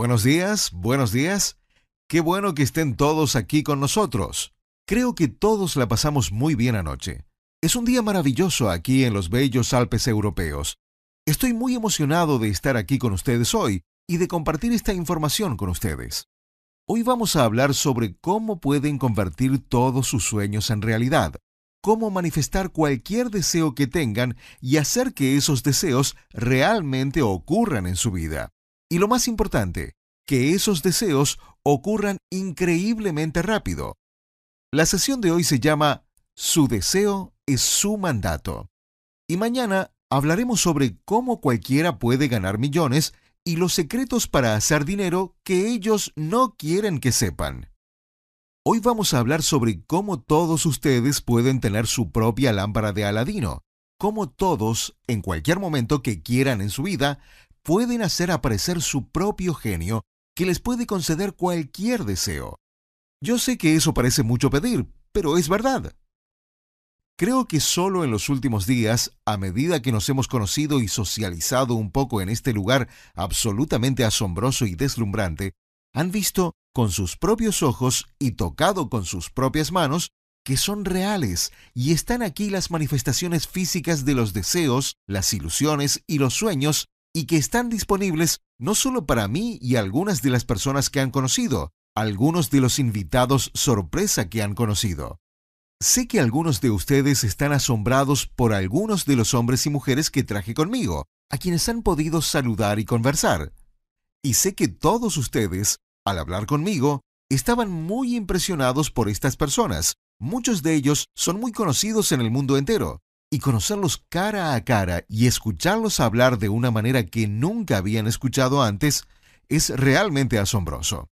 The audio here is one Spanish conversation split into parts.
Buenos días, buenos días. Qué bueno que estén todos aquí con nosotros. Creo que todos la pasamos muy bien anoche. Es un día maravilloso aquí en los bellos Alpes europeos. Estoy muy emocionado de estar aquí con ustedes hoy y de compartir esta información con ustedes. Hoy vamos a hablar sobre cómo pueden convertir todos sus sueños en realidad, cómo manifestar cualquier deseo que tengan y hacer que esos deseos realmente ocurran en su vida. Y lo más importante, que esos deseos ocurran increíblemente rápido. La sesión de hoy se llama Su deseo es su mandato. Y mañana hablaremos sobre cómo cualquiera puede ganar millones y los secretos para hacer dinero que ellos no quieren que sepan. Hoy vamos a hablar sobre cómo todos ustedes pueden tener su propia lámpara de Aladino, cómo todos, en cualquier momento que quieran en su vida, pueden hacer aparecer su propio genio que les puede conceder cualquier deseo. Yo sé que eso parece mucho pedir, pero es verdad. Creo que solo en los últimos días, a medida que nos hemos conocido y socializado un poco en este lugar absolutamente asombroso y deslumbrante, han visto con sus propios ojos y tocado con sus propias manos que son reales y están aquí las manifestaciones físicas de los deseos, las ilusiones y los sueños y que están disponibles no solo para mí y algunas de las personas que han conocido, algunos de los invitados sorpresa que han conocido. Sé que algunos de ustedes están asombrados por algunos de los hombres y mujeres que traje conmigo, a quienes han podido saludar y conversar. Y sé que todos ustedes, al hablar conmigo, estaban muy impresionados por estas personas. Muchos de ellos son muy conocidos en el mundo entero y conocerlos cara a cara y escucharlos hablar de una manera que nunca habían escuchado antes es realmente asombroso.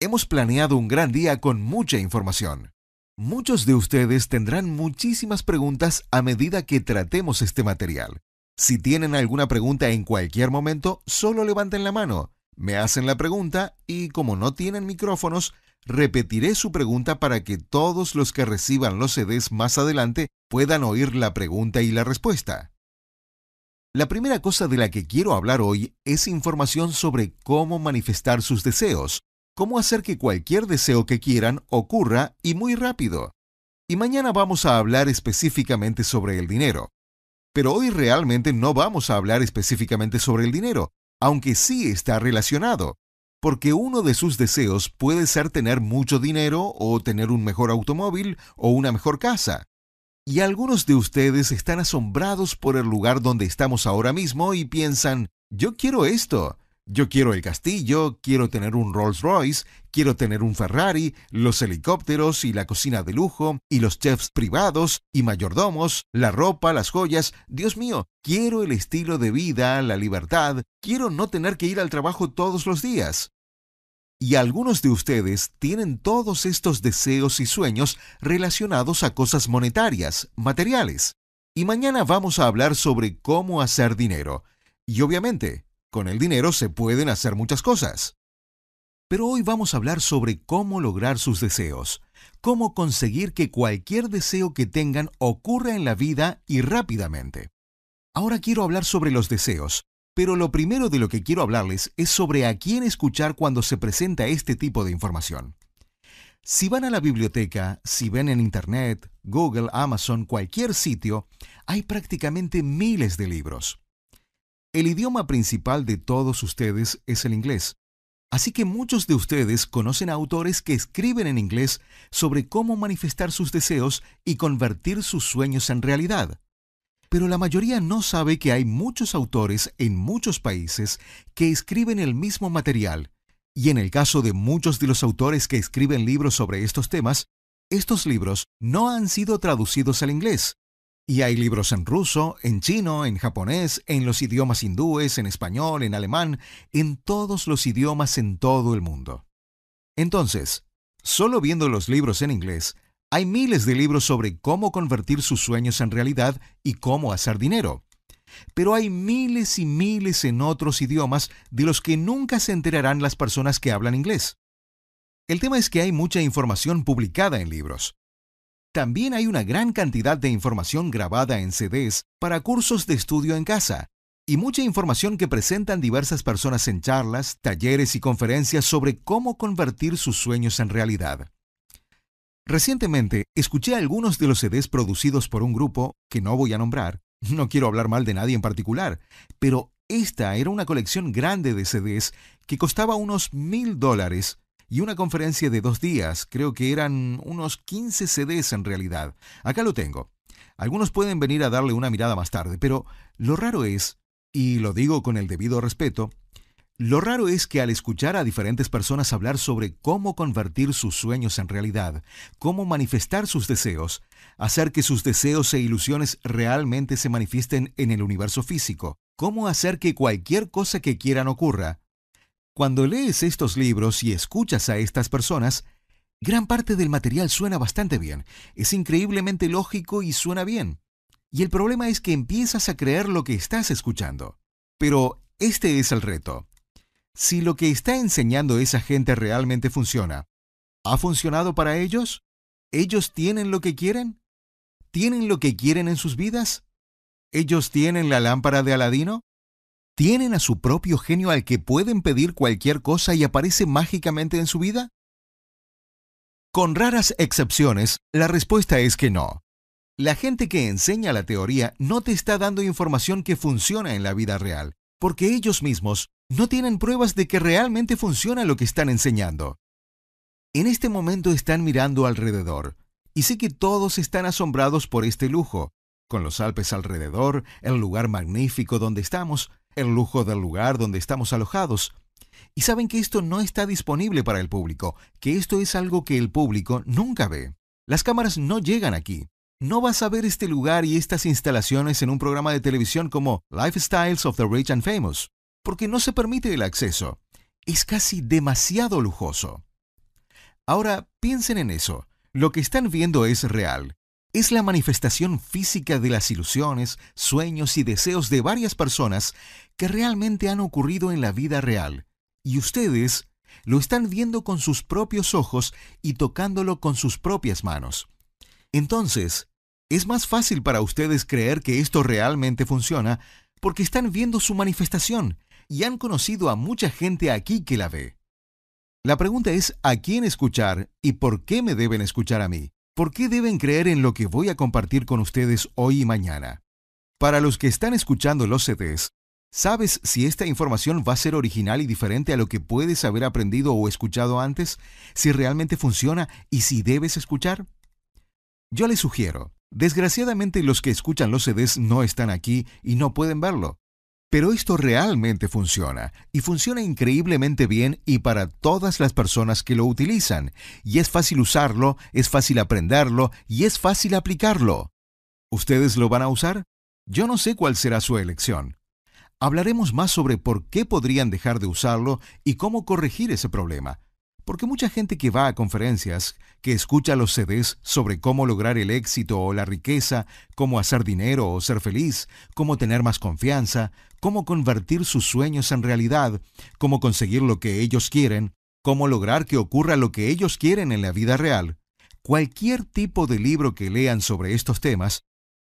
Hemos planeado un gran día con mucha información. Muchos de ustedes tendrán muchísimas preguntas a medida que tratemos este material. Si tienen alguna pregunta en cualquier momento, solo levanten la mano, me hacen la pregunta y como no tienen micrófonos, Repetiré su pregunta para que todos los que reciban los CDs más adelante puedan oír la pregunta y la respuesta. La primera cosa de la que quiero hablar hoy es información sobre cómo manifestar sus deseos, cómo hacer que cualquier deseo que quieran ocurra y muy rápido. Y mañana vamos a hablar específicamente sobre el dinero. Pero hoy realmente no vamos a hablar específicamente sobre el dinero, aunque sí está relacionado porque uno de sus deseos puede ser tener mucho dinero o tener un mejor automóvil o una mejor casa. Y algunos de ustedes están asombrados por el lugar donde estamos ahora mismo y piensan, yo quiero esto, yo quiero el castillo, quiero tener un Rolls Royce, quiero tener un Ferrari, los helicópteros y la cocina de lujo, y los chefs privados y mayordomos, la ropa, las joyas. Dios mío, quiero el estilo de vida, la libertad, quiero no tener que ir al trabajo todos los días. Y algunos de ustedes tienen todos estos deseos y sueños relacionados a cosas monetarias, materiales. Y mañana vamos a hablar sobre cómo hacer dinero. Y obviamente, con el dinero se pueden hacer muchas cosas. Pero hoy vamos a hablar sobre cómo lograr sus deseos, cómo conseguir que cualquier deseo que tengan ocurra en la vida y rápidamente. Ahora quiero hablar sobre los deseos, pero lo primero de lo que quiero hablarles es sobre a quién escuchar cuando se presenta este tipo de información. Si van a la biblioteca, si ven en Internet, Google, Amazon, cualquier sitio, hay prácticamente miles de libros. El idioma principal de todos ustedes es el inglés. Así que muchos de ustedes conocen a autores que escriben en inglés sobre cómo manifestar sus deseos y convertir sus sueños en realidad. Pero la mayoría no sabe que hay muchos autores en muchos países que escriben el mismo material. Y en el caso de muchos de los autores que escriben libros sobre estos temas, estos libros no han sido traducidos al inglés, y hay libros en ruso, en chino, en japonés, en los idiomas hindúes, en español, en alemán, en todos los idiomas en todo el mundo. Entonces, solo viendo los libros en inglés, hay miles de libros sobre cómo convertir sus sueños en realidad y cómo hacer dinero. Pero hay miles y miles en otros idiomas de los que nunca se enterarán las personas que hablan inglés. El tema es que hay mucha información publicada en libros, también hay una gran cantidad de información grabada en CDs para cursos de estudio en casa, y mucha información que presentan diversas personas en charlas, talleres y conferencias sobre cómo convertir sus sueños en realidad. Recientemente escuché algunos de los CDs producidos por un grupo que no voy a nombrar, no quiero hablar mal de nadie en particular, pero esta era una colección grande de CDs que costaba unos mil dólares y una conferencia de dos días, creo que eran unos 15 CDs en realidad. Acá lo tengo. Algunos pueden venir a darle una mirada más tarde, pero lo raro es, y lo digo con el debido respeto, lo raro es que al escuchar a diferentes personas hablar sobre cómo convertir sus sueños en realidad, cómo manifestar sus deseos, hacer que sus deseos e ilusiones realmente se manifiesten en el universo físico, cómo hacer que cualquier cosa que quieran ocurra, cuando lees estos libros y escuchas a estas personas, gran parte del material suena bastante bien, es increíblemente lógico y suena bien. Y el problema es que empiezas a creer lo que estás escuchando. Pero este es el reto. Si lo que está enseñando esa gente realmente funciona, ¿ha funcionado para ellos? ¿Ellos tienen lo que quieren? ¿Tienen lo que quieren en sus vidas? ¿Ellos tienen la lámpara de Aladino? ¿Tienen a su propio genio al que pueden pedir cualquier cosa y aparece mágicamente en su vida? Con raras excepciones, la respuesta es que no. La gente que enseña la teoría no te está dando información que funciona en la vida real, porque ellos mismos no tienen pruebas de que realmente funciona lo que están enseñando. En este momento están mirando alrededor, y sé que todos están asombrados por este lujo, con los Alpes alrededor, el lugar magnífico donde estamos, el lujo del lugar donde estamos alojados. Y saben que esto no está disponible para el público, que esto es algo que el público nunca ve. Las cámaras no llegan aquí. No vas a ver este lugar y estas instalaciones en un programa de televisión como Lifestyles of the Rich and Famous, porque no se permite el acceso. Es casi demasiado lujoso. Ahora piensen en eso. Lo que están viendo es real, es la manifestación física de las ilusiones, sueños y deseos de varias personas que realmente han ocurrido en la vida real. Y ustedes lo están viendo con sus propios ojos y tocándolo con sus propias manos. Entonces, es más fácil para ustedes creer que esto realmente funciona porque están viendo su manifestación y han conocido a mucha gente aquí que la ve. La pregunta es a quién escuchar y por qué me deben escuchar a mí. ¿Por qué deben creer en lo que voy a compartir con ustedes hoy y mañana? Para los que están escuchando los CDs, ¿sabes si esta información va a ser original y diferente a lo que puedes haber aprendido o escuchado antes? ¿Si realmente funciona y si debes escuchar? Yo les sugiero, desgraciadamente los que escuchan los CDs no están aquí y no pueden verlo. Pero esto realmente funciona, y funciona increíblemente bien y para todas las personas que lo utilizan, y es fácil usarlo, es fácil aprenderlo y es fácil aplicarlo. ¿Ustedes lo van a usar? Yo no sé cuál será su elección. Hablaremos más sobre por qué podrían dejar de usarlo y cómo corregir ese problema, porque mucha gente que va a conferencias, que escucha los CDs sobre cómo lograr el éxito o la riqueza, cómo hacer dinero o ser feliz, cómo tener más confianza, cómo convertir sus sueños en realidad, cómo conseguir lo que ellos quieren, cómo lograr que ocurra lo que ellos quieren en la vida real, cualquier tipo de libro que lean sobre estos temas,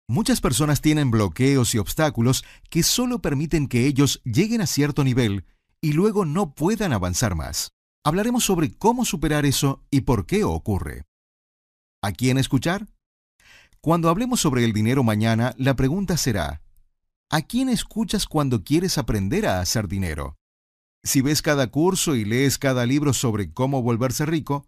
muchas personas tienen bloqueos y obstáculos que solo permiten que ellos lleguen a cierto nivel y luego no puedan avanzar más. Hablaremos sobre cómo superar eso y por qué ocurre. ¿A quién escuchar? Cuando hablemos sobre el dinero mañana, la pregunta será, ¿a quién escuchas cuando quieres aprender a hacer dinero? Si ves cada curso y lees cada libro sobre cómo volverse rico,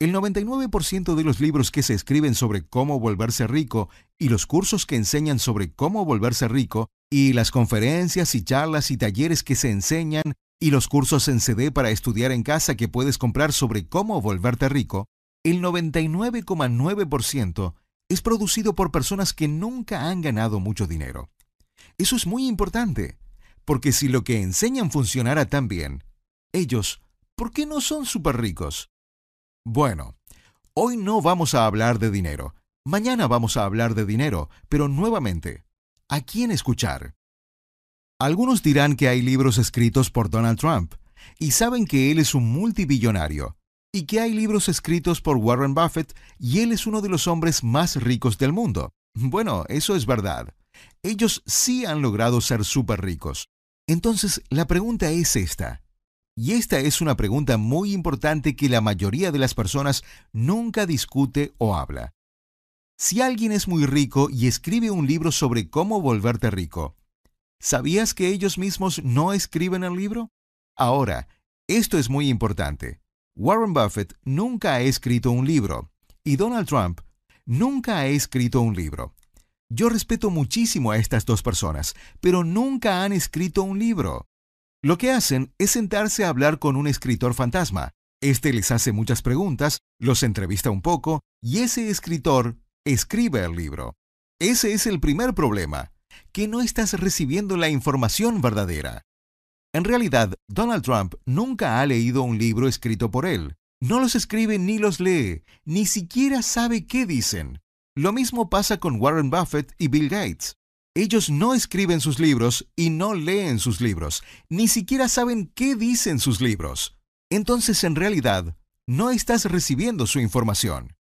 el 99% de los libros que se escriben sobre cómo volverse rico y los cursos que enseñan sobre cómo volverse rico y las conferencias y charlas y talleres que se enseñan y los cursos en CD para estudiar en casa que puedes comprar sobre cómo volverte rico, el 99,9% es producido por personas que nunca han ganado mucho dinero. Eso es muy importante, porque si lo que enseñan funcionara tan bien, ellos, ¿por qué no son súper ricos? Bueno, hoy no vamos a hablar de dinero. Mañana vamos a hablar de dinero, pero nuevamente, ¿a quién escuchar? Algunos dirán que hay libros escritos por Donald Trump y saben que él es un multibillonario, y que hay libros escritos por Warren Buffett y él es uno de los hombres más ricos del mundo. Bueno, eso es verdad. Ellos sí han logrado ser súper ricos. Entonces, la pregunta es esta. Y esta es una pregunta muy importante que la mayoría de las personas nunca discute o habla. Si alguien es muy rico y escribe un libro sobre cómo volverte rico, ¿sabías que ellos mismos no escriben el libro? Ahora, esto es muy importante. Warren Buffett nunca ha escrito un libro y Donald Trump nunca ha escrito un libro. Yo respeto muchísimo a estas dos personas, pero nunca han escrito un libro. Lo que hacen es sentarse a hablar con un escritor fantasma. Este les hace muchas preguntas, los entrevista un poco, y ese escritor escribe el libro. Ese es el primer problema, que no estás recibiendo la información verdadera. En realidad, Donald Trump nunca ha leído un libro escrito por él. No los escribe ni los lee, ni siquiera sabe qué dicen. Lo mismo pasa con Warren Buffett y Bill Gates. Ellos no escriben sus libros y no leen sus libros, ni siquiera saben qué dicen sus libros. Entonces, en realidad, no estás recibiendo su información.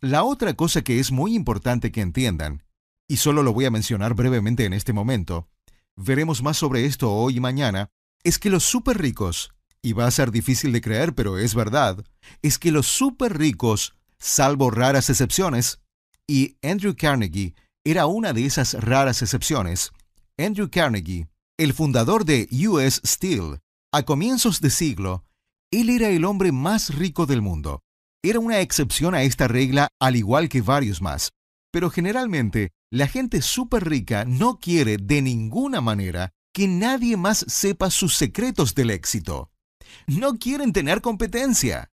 La otra cosa que es muy importante que entiendan, y solo lo voy a mencionar brevemente en este momento, veremos más sobre esto hoy y mañana, es que los súper ricos, y va a ser difícil de creer, pero es verdad, es que los súper ricos, salvo raras excepciones, y Andrew Carnegie era una de esas raras excepciones, Andrew Carnegie, el fundador de US Steel, a comienzos de siglo, él era el hombre más rico del mundo era una excepción a esta regla al igual que varios más. Pero generalmente, la gente súper rica no quiere de ninguna manera que nadie más sepa sus secretos del éxito. No quieren tener competencia.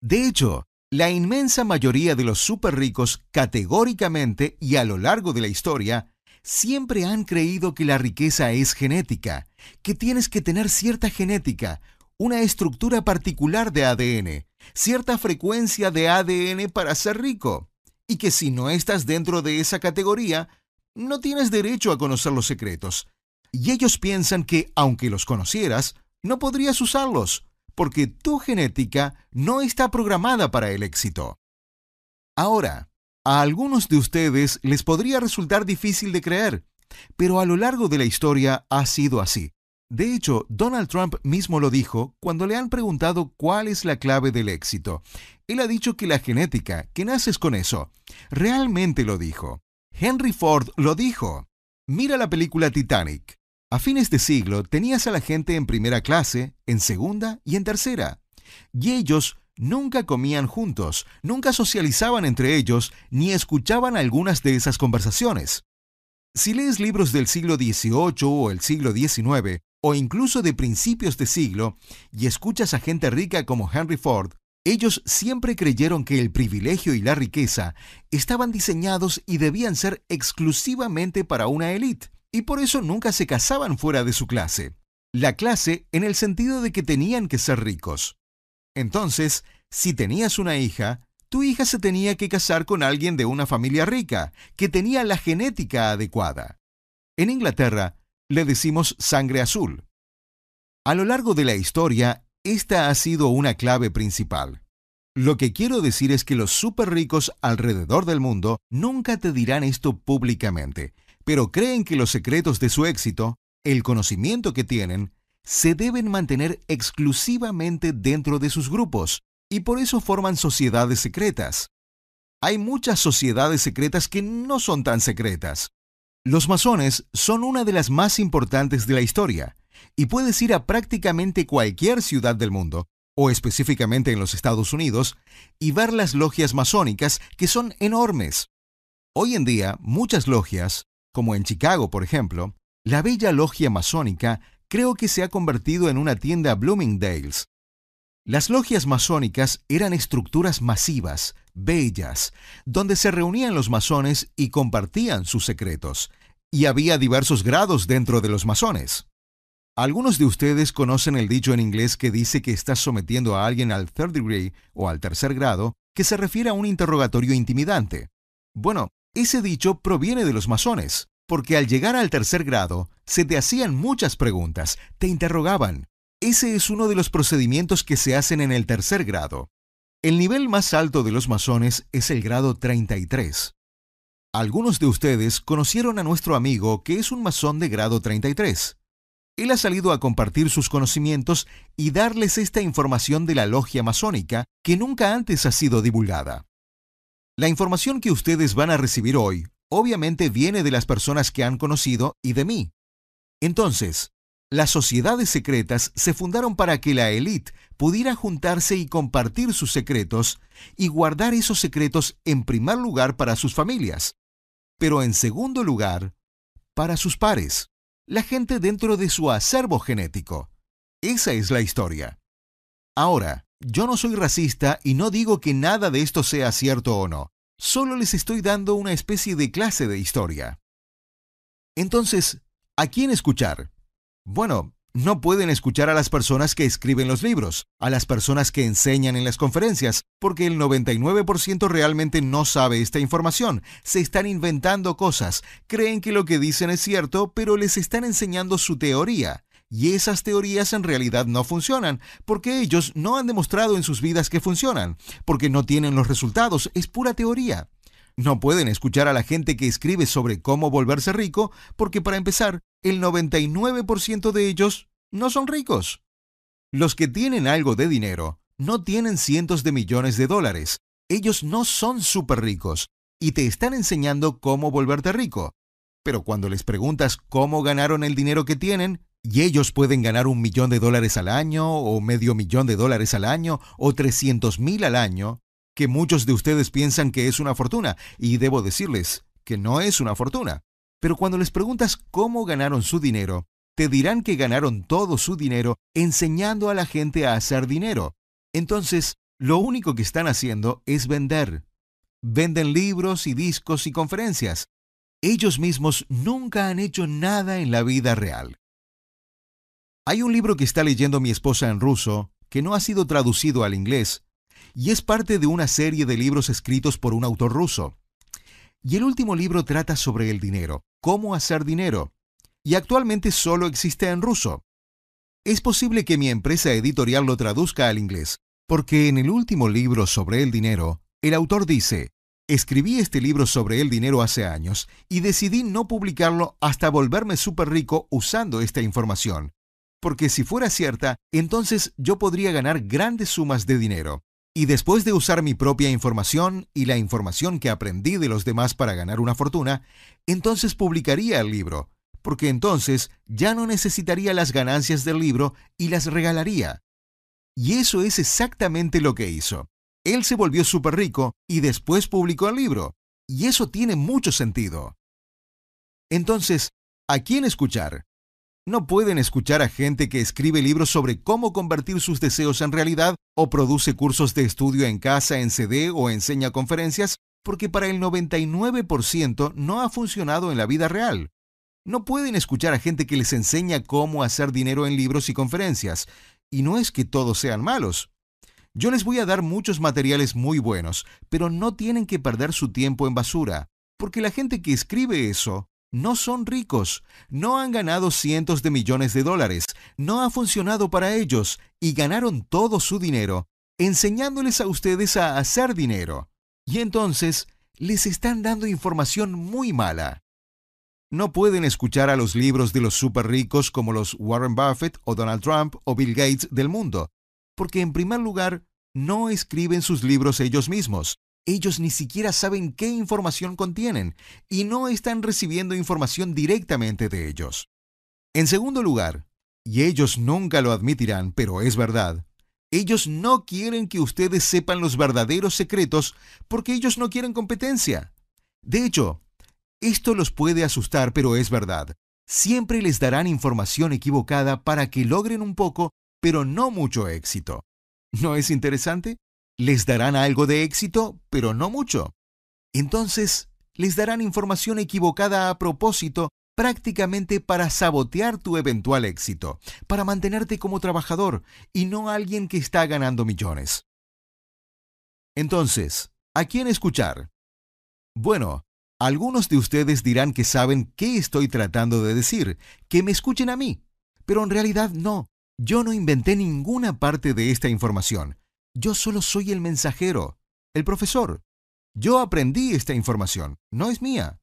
De hecho, la inmensa mayoría de los súper ricos categóricamente y a lo largo de la historia siempre han creído que la riqueza es genética, que tienes que tener cierta genética, una estructura particular de ADN, cierta frecuencia de ADN para ser rico, y que si no estás dentro de esa categoría, no tienes derecho a conocer los secretos. Y ellos piensan que, aunque los conocieras, no podrías usarlos, porque tu genética no está programada para el éxito. Ahora, a algunos de ustedes les podría resultar difícil de creer, pero a lo largo de la historia ha sido así. De hecho, Donald Trump mismo lo dijo cuando le han preguntado cuál es la clave del éxito. Él ha dicho que la genética, que naces con eso. Realmente lo dijo. Henry Ford lo dijo. Mira la película Titanic. A fines de siglo tenías a la gente en primera clase, en segunda y en tercera. Y ellos nunca comían juntos, nunca socializaban entre ellos, ni escuchaban algunas de esas conversaciones. Si lees libros del siglo XVIII o el siglo XIX, o incluso de principios de siglo, y escuchas a gente rica como Henry Ford, ellos siempre creyeron que el privilegio y la riqueza estaban diseñados y debían ser exclusivamente para una élite, y por eso nunca se casaban fuera de su clase. La clase en el sentido de que tenían que ser ricos. Entonces, si tenías una hija, tu hija se tenía que casar con alguien de una familia rica, que tenía la genética adecuada. En Inglaterra, le decimos sangre azul. A lo largo de la historia, esta ha sido una clave principal. Lo que quiero decir es que los súper ricos alrededor del mundo nunca te dirán esto públicamente, pero creen que los secretos de su éxito, el conocimiento que tienen, se deben mantener exclusivamente dentro de sus grupos, y por eso forman sociedades secretas. Hay muchas sociedades secretas que no son tan secretas. Los masones son una de las más importantes de la historia, y puedes ir a prácticamente cualquier ciudad del mundo, o específicamente en los Estados Unidos, y ver las logias masónicas que son enormes. Hoy en día, muchas logias, como en Chicago por ejemplo, la bella logia masónica creo que se ha convertido en una tienda Bloomingdale's. Las logias masónicas eran estructuras masivas, bellas, donde se reunían los masones y compartían sus secretos, y había diversos grados dentro de los masones. Algunos de ustedes conocen el dicho en inglés que dice que estás sometiendo a alguien al third degree o al tercer grado, que se refiere a un interrogatorio intimidante. Bueno, ese dicho proviene de los masones, porque al llegar al tercer grado, se te hacían muchas preguntas, te interrogaban. Ese es uno de los procedimientos que se hacen en el tercer grado. El nivel más alto de los masones es el grado 33. Algunos de ustedes conocieron a nuestro amigo que es un masón de grado 33. Él ha salido a compartir sus conocimientos y darles esta información de la logia masónica que nunca antes ha sido divulgada. La información que ustedes van a recibir hoy obviamente viene de las personas que han conocido y de mí. Entonces, las sociedades secretas se fundaron para que la élite pudiera juntarse y compartir sus secretos y guardar esos secretos en primer lugar para sus familias, pero en segundo lugar para sus pares, la gente dentro de su acervo genético. Esa es la historia. Ahora, yo no soy racista y no digo que nada de esto sea cierto o no, solo les estoy dando una especie de clase de historia. Entonces, ¿a quién escuchar? Bueno, no pueden escuchar a las personas que escriben los libros, a las personas que enseñan en las conferencias, porque el 99% realmente no sabe esta información. Se están inventando cosas, creen que lo que dicen es cierto, pero les están enseñando su teoría. Y esas teorías en realidad no funcionan, porque ellos no han demostrado en sus vidas que funcionan, porque no tienen los resultados, es pura teoría. No pueden escuchar a la gente que escribe sobre cómo volverse rico porque para empezar, el 99% de ellos no son ricos. Los que tienen algo de dinero no tienen cientos de millones de dólares. Ellos no son súper ricos y te están enseñando cómo volverte rico. Pero cuando les preguntas cómo ganaron el dinero que tienen, y ellos pueden ganar un millón de dólares al año, o medio millón de dólares al año, o 300 mil al año, que muchos de ustedes piensan que es una fortuna, y debo decirles que no es una fortuna. Pero cuando les preguntas cómo ganaron su dinero, te dirán que ganaron todo su dinero enseñando a la gente a hacer dinero. Entonces, lo único que están haciendo es vender. Venden libros y discos y conferencias. Ellos mismos nunca han hecho nada en la vida real. Hay un libro que está leyendo mi esposa en ruso, que no ha sido traducido al inglés, y es parte de una serie de libros escritos por un autor ruso. Y el último libro trata sobre el dinero, cómo hacer dinero, y actualmente solo existe en ruso. Es posible que mi empresa editorial lo traduzca al inglés, porque en el último libro sobre el dinero, el autor dice, escribí este libro sobre el dinero hace años y decidí no publicarlo hasta volverme súper rico usando esta información, porque si fuera cierta, entonces yo podría ganar grandes sumas de dinero. Y después de usar mi propia información y la información que aprendí de los demás para ganar una fortuna, entonces publicaría el libro, porque entonces ya no necesitaría las ganancias del libro y las regalaría. Y eso es exactamente lo que hizo. Él se volvió súper rico y después publicó el libro. Y eso tiene mucho sentido. Entonces, ¿a quién escuchar? No pueden escuchar a gente que escribe libros sobre cómo convertir sus deseos en realidad o produce cursos de estudio en casa, en CD o enseña conferencias, porque para el 99% no ha funcionado en la vida real. No pueden escuchar a gente que les enseña cómo hacer dinero en libros y conferencias. Y no es que todos sean malos. Yo les voy a dar muchos materiales muy buenos, pero no tienen que perder su tiempo en basura, porque la gente que escribe eso no son ricos, no han ganado cientos de millones de dólares, no ha funcionado para ellos y ganaron todo su dinero enseñándoles a ustedes a hacer dinero. Y entonces les están dando información muy mala. No pueden escuchar a los libros de los super ricos como los Warren Buffett o Donald Trump o Bill Gates del mundo, porque en primer lugar no escriben sus libros ellos mismos, ellos ni siquiera saben qué información contienen y no están recibiendo información directamente de ellos. En segundo lugar, y ellos nunca lo admitirán, pero es verdad, ellos no quieren que ustedes sepan los verdaderos secretos porque ellos no quieren competencia. De hecho, esto los puede asustar, pero es verdad. Siempre les darán información equivocada para que logren un poco, pero no mucho éxito. ¿No es interesante? Les darán algo de éxito, pero no mucho. Entonces, les darán información equivocada a propósito prácticamente para sabotear tu eventual éxito, para mantenerte como trabajador y no alguien que está ganando millones. Entonces, ¿a quién escuchar? Bueno, algunos de ustedes dirán que saben qué estoy tratando de decir, que me escuchen a mí, pero en realidad no. Yo no inventé ninguna parte de esta información. Yo solo soy el mensajero, el profesor. Yo aprendí esta información, no es mía.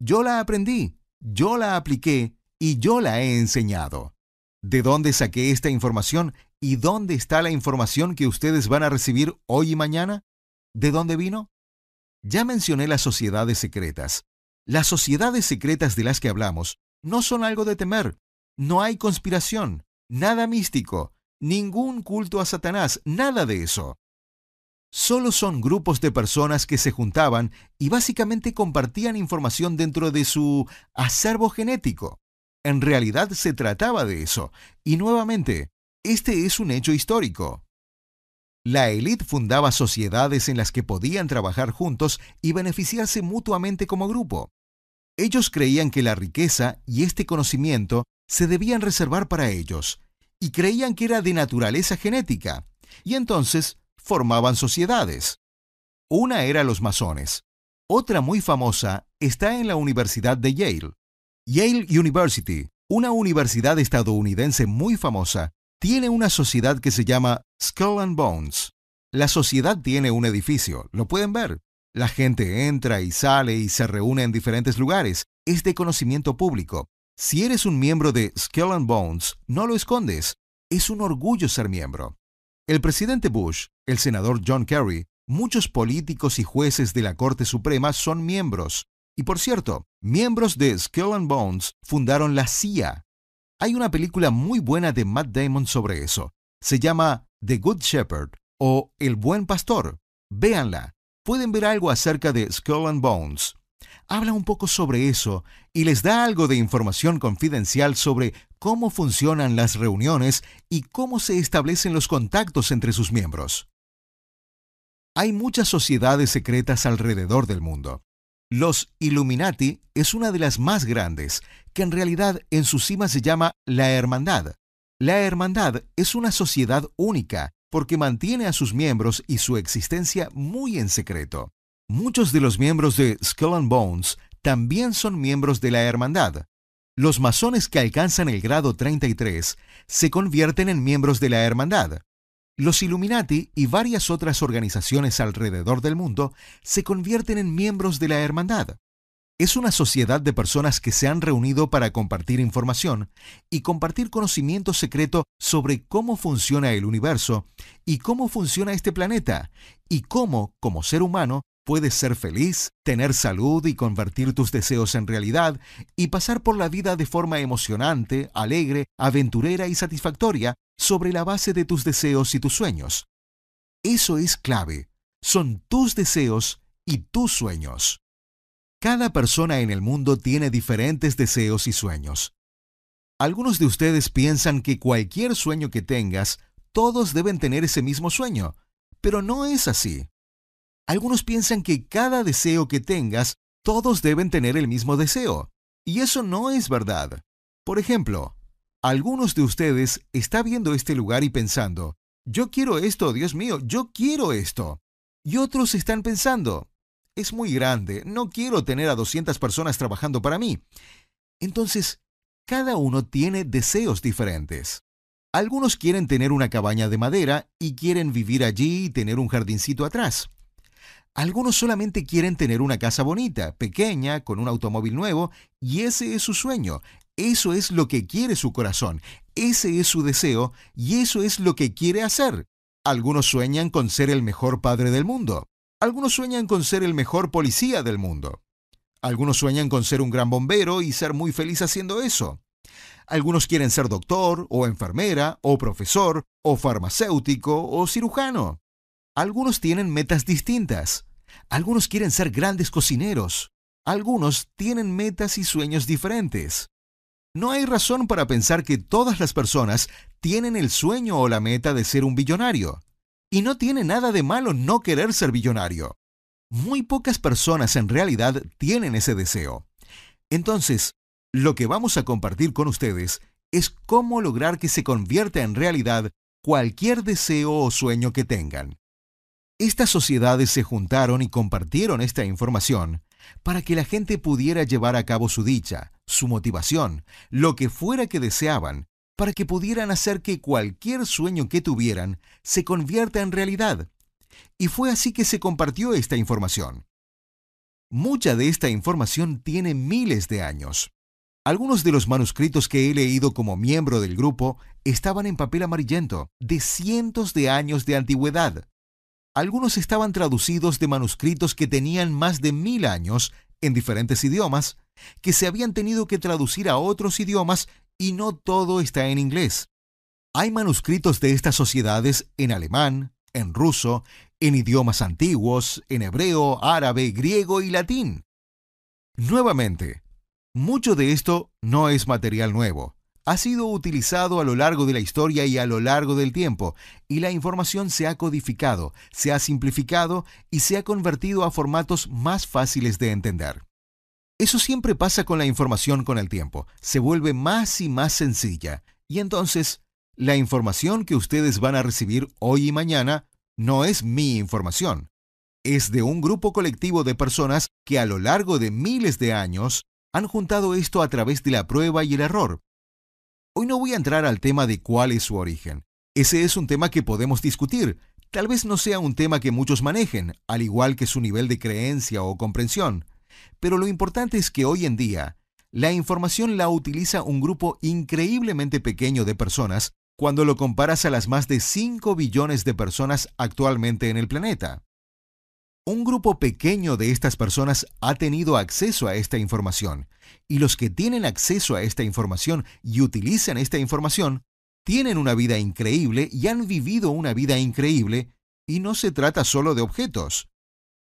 Yo la aprendí, yo la apliqué y yo la he enseñado. ¿De dónde saqué esta información y dónde está la información que ustedes van a recibir hoy y mañana? ¿De dónde vino? Ya mencioné las sociedades secretas. Las sociedades secretas de las que hablamos no son algo de temer. No hay conspiración, nada místico, ningún culto a Satanás, nada de eso. Solo son grupos de personas que se juntaban y básicamente compartían información dentro de su acervo genético. En realidad se trataba de eso. Y nuevamente, este es un hecho histórico. La élite fundaba sociedades en las que podían trabajar juntos y beneficiarse mutuamente como grupo. Ellos creían que la riqueza y este conocimiento se debían reservar para ellos, y creían que era de naturaleza genética, y entonces formaban sociedades. Una era los masones. Otra muy famosa está en la Universidad de Yale. Yale University, una universidad estadounidense muy famosa, tiene una sociedad que se llama Skull and Bones. La sociedad tiene un edificio, lo pueden ver. La gente entra y sale y se reúne en diferentes lugares. Es de conocimiento público. Si eres un miembro de Skull and Bones, no lo escondes. Es un orgullo ser miembro. El presidente Bush, el senador John Kerry, muchos políticos y jueces de la Corte Suprema son miembros. Y por cierto, miembros de Skull and Bones fundaron la CIA. Hay una película muy buena de Matt Damon sobre eso. Se llama The Good Shepherd o El Buen Pastor. Véanla. Pueden ver algo acerca de Skull and Bones. Habla un poco sobre eso y les da algo de información confidencial sobre cómo funcionan las reuniones y cómo se establecen los contactos entre sus miembros. Hay muchas sociedades secretas alrededor del mundo. Los Illuminati es una de las más grandes, que en realidad en su cima se llama la Hermandad. La Hermandad es una sociedad única porque mantiene a sus miembros y su existencia muy en secreto. Muchos de los miembros de Skull and Bones también son miembros de la Hermandad. Los masones que alcanzan el grado 33 se convierten en miembros de la Hermandad. Los Illuminati y varias otras organizaciones alrededor del mundo se convierten en miembros de la Hermandad. Es una sociedad de personas que se han reunido para compartir información y compartir conocimiento secreto sobre cómo funciona el universo y cómo funciona este planeta y cómo, como ser humano, puedes ser feliz, tener salud y convertir tus deseos en realidad y pasar por la vida de forma emocionante, alegre, aventurera y satisfactoria sobre la base de tus deseos y tus sueños. Eso es clave. Son tus deseos y tus sueños. Cada persona en el mundo tiene diferentes deseos y sueños. Algunos de ustedes piensan que cualquier sueño que tengas, todos deben tener ese mismo sueño, pero no es así. Algunos piensan que cada deseo que tengas, todos deben tener el mismo deseo, y eso no es verdad. Por ejemplo, algunos de ustedes está viendo este lugar y pensando, yo quiero esto, Dios mío, yo quiero esto. Y otros están pensando, es muy grande, no quiero tener a 200 personas trabajando para mí. Entonces, cada uno tiene deseos diferentes. Algunos quieren tener una cabaña de madera y quieren vivir allí y tener un jardincito atrás. Algunos solamente quieren tener una casa bonita, pequeña, con un automóvil nuevo, y ese es su sueño. Eso es lo que quiere su corazón, ese es su deseo, y eso es lo que quiere hacer. Algunos sueñan con ser el mejor padre del mundo. Algunos sueñan con ser el mejor policía del mundo. Algunos sueñan con ser un gran bombero y ser muy feliz haciendo eso. Algunos quieren ser doctor, o enfermera, o profesor, o farmacéutico, o cirujano. Algunos tienen metas distintas. Algunos quieren ser grandes cocineros. Algunos tienen metas y sueños diferentes. No hay razón para pensar que todas las personas tienen el sueño o la meta de ser un billonario. Y no tiene nada de malo no querer ser billonario. Muy pocas personas en realidad tienen ese deseo. Entonces, lo que vamos a compartir con ustedes es cómo lograr que se convierta en realidad cualquier deseo o sueño que tengan. Estas sociedades se juntaron y compartieron esta información para que la gente pudiera llevar a cabo su dicha, su motivación, lo que fuera que deseaban, para que pudieran hacer que cualquier sueño que tuvieran se convierta en realidad. Y fue así que se compartió esta información. Mucha de esta información tiene miles de años. Algunos de los manuscritos que he leído como miembro del grupo estaban en papel amarillento, de cientos de años de antigüedad. Algunos estaban traducidos de manuscritos que tenían más de mil años en diferentes idiomas, que se habían tenido que traducir a otros idiomas y no todo está en inglés. Hay manuscritos de estas sociedades en alemán, en ruso, en idiomas antiguos, en hebreo, árabe, griego y latín. Nuevamente, mucho de esto no es material nuevo. Ha sido utilizado a lo largo de la historia y a lo largo del tiempo, y la información se ha codificado, se ha simplificado y se ha convertido a formatos más fáciles de entender. Eso siempre pasa con la información con el tiempo, se vuelve más y más sencilla, y entonces la información que ustedes van a recibir hoy y mañana no es mi información, es de un grupo colectivo de personas que a lo largo de miles de años han juntado esto a través de la prueba y el error. Hoy no voy a entrar al tema de cuál es su origen. Ese es un tema que podemos discutir. Tal vez no sea un tema que muchos manejen, al igual que su nivel de creencia o comprensión. Pero lo importante es que hoy en día, la información la utiliza un grupo increíblemente pequeño de personas cuando lo comparas a las más de 5 billones de personas actualmente en el planeta. Un grupo pequeño de estas personas ha tenido acceso a esta información, y los que tienen acceso a esta información y utilizan esta información, tienen una vida increíble y han vivido una vida increíble, y no se trata solo de objetos.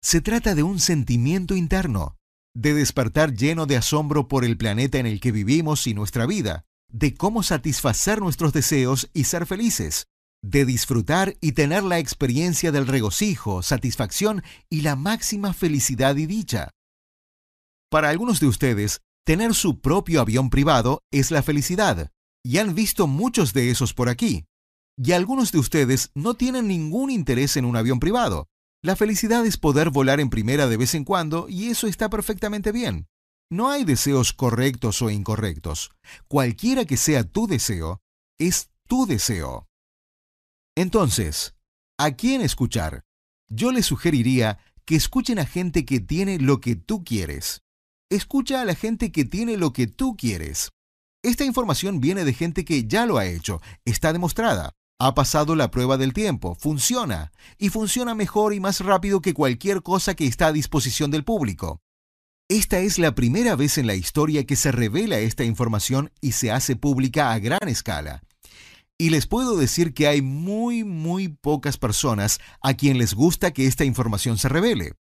Se trata de un sentimiento interno, de despertar lleno de asombro por el planeta en el que vivimos y nuestra vida, de cómo satisfacer nuestros deseos y ser felices, de disfrutar y tener la experiencia del regocijo, satisfacción y la máxima felicidad y dicha. Para algunos de ustedes, tener su propio avión privado es la felicidad, y han visto muchos de esos por aquí. Y algunos de ustedes no tienen ningún interés en un avión privado. La felicidad es poder volar en primera de vez en cuando y eso está perfectamente bien. No hay deseos correctos o incorrectos. Cualquiera que sea tu deseo, es tu deseo. Entonces, ¿a quién escuchar? Yo les sugeriría que escuchen a gente que tiene lo que tú quieres. Escucha a la gente que tiene lo que tú quieres. Esta información viene de gente que ya lo ha hecho, está demostrada, ha pasado la prueba del tiempo, funciona, y funciona mejor y más rápido que cualquier cosa que está a disposición del público. Esta es la primera vez en la historia que se revela esta información y se hace pública a gran escala. Y les puedo decir que hay muy, muy pocas personas a quien les gusta que esta información se revele.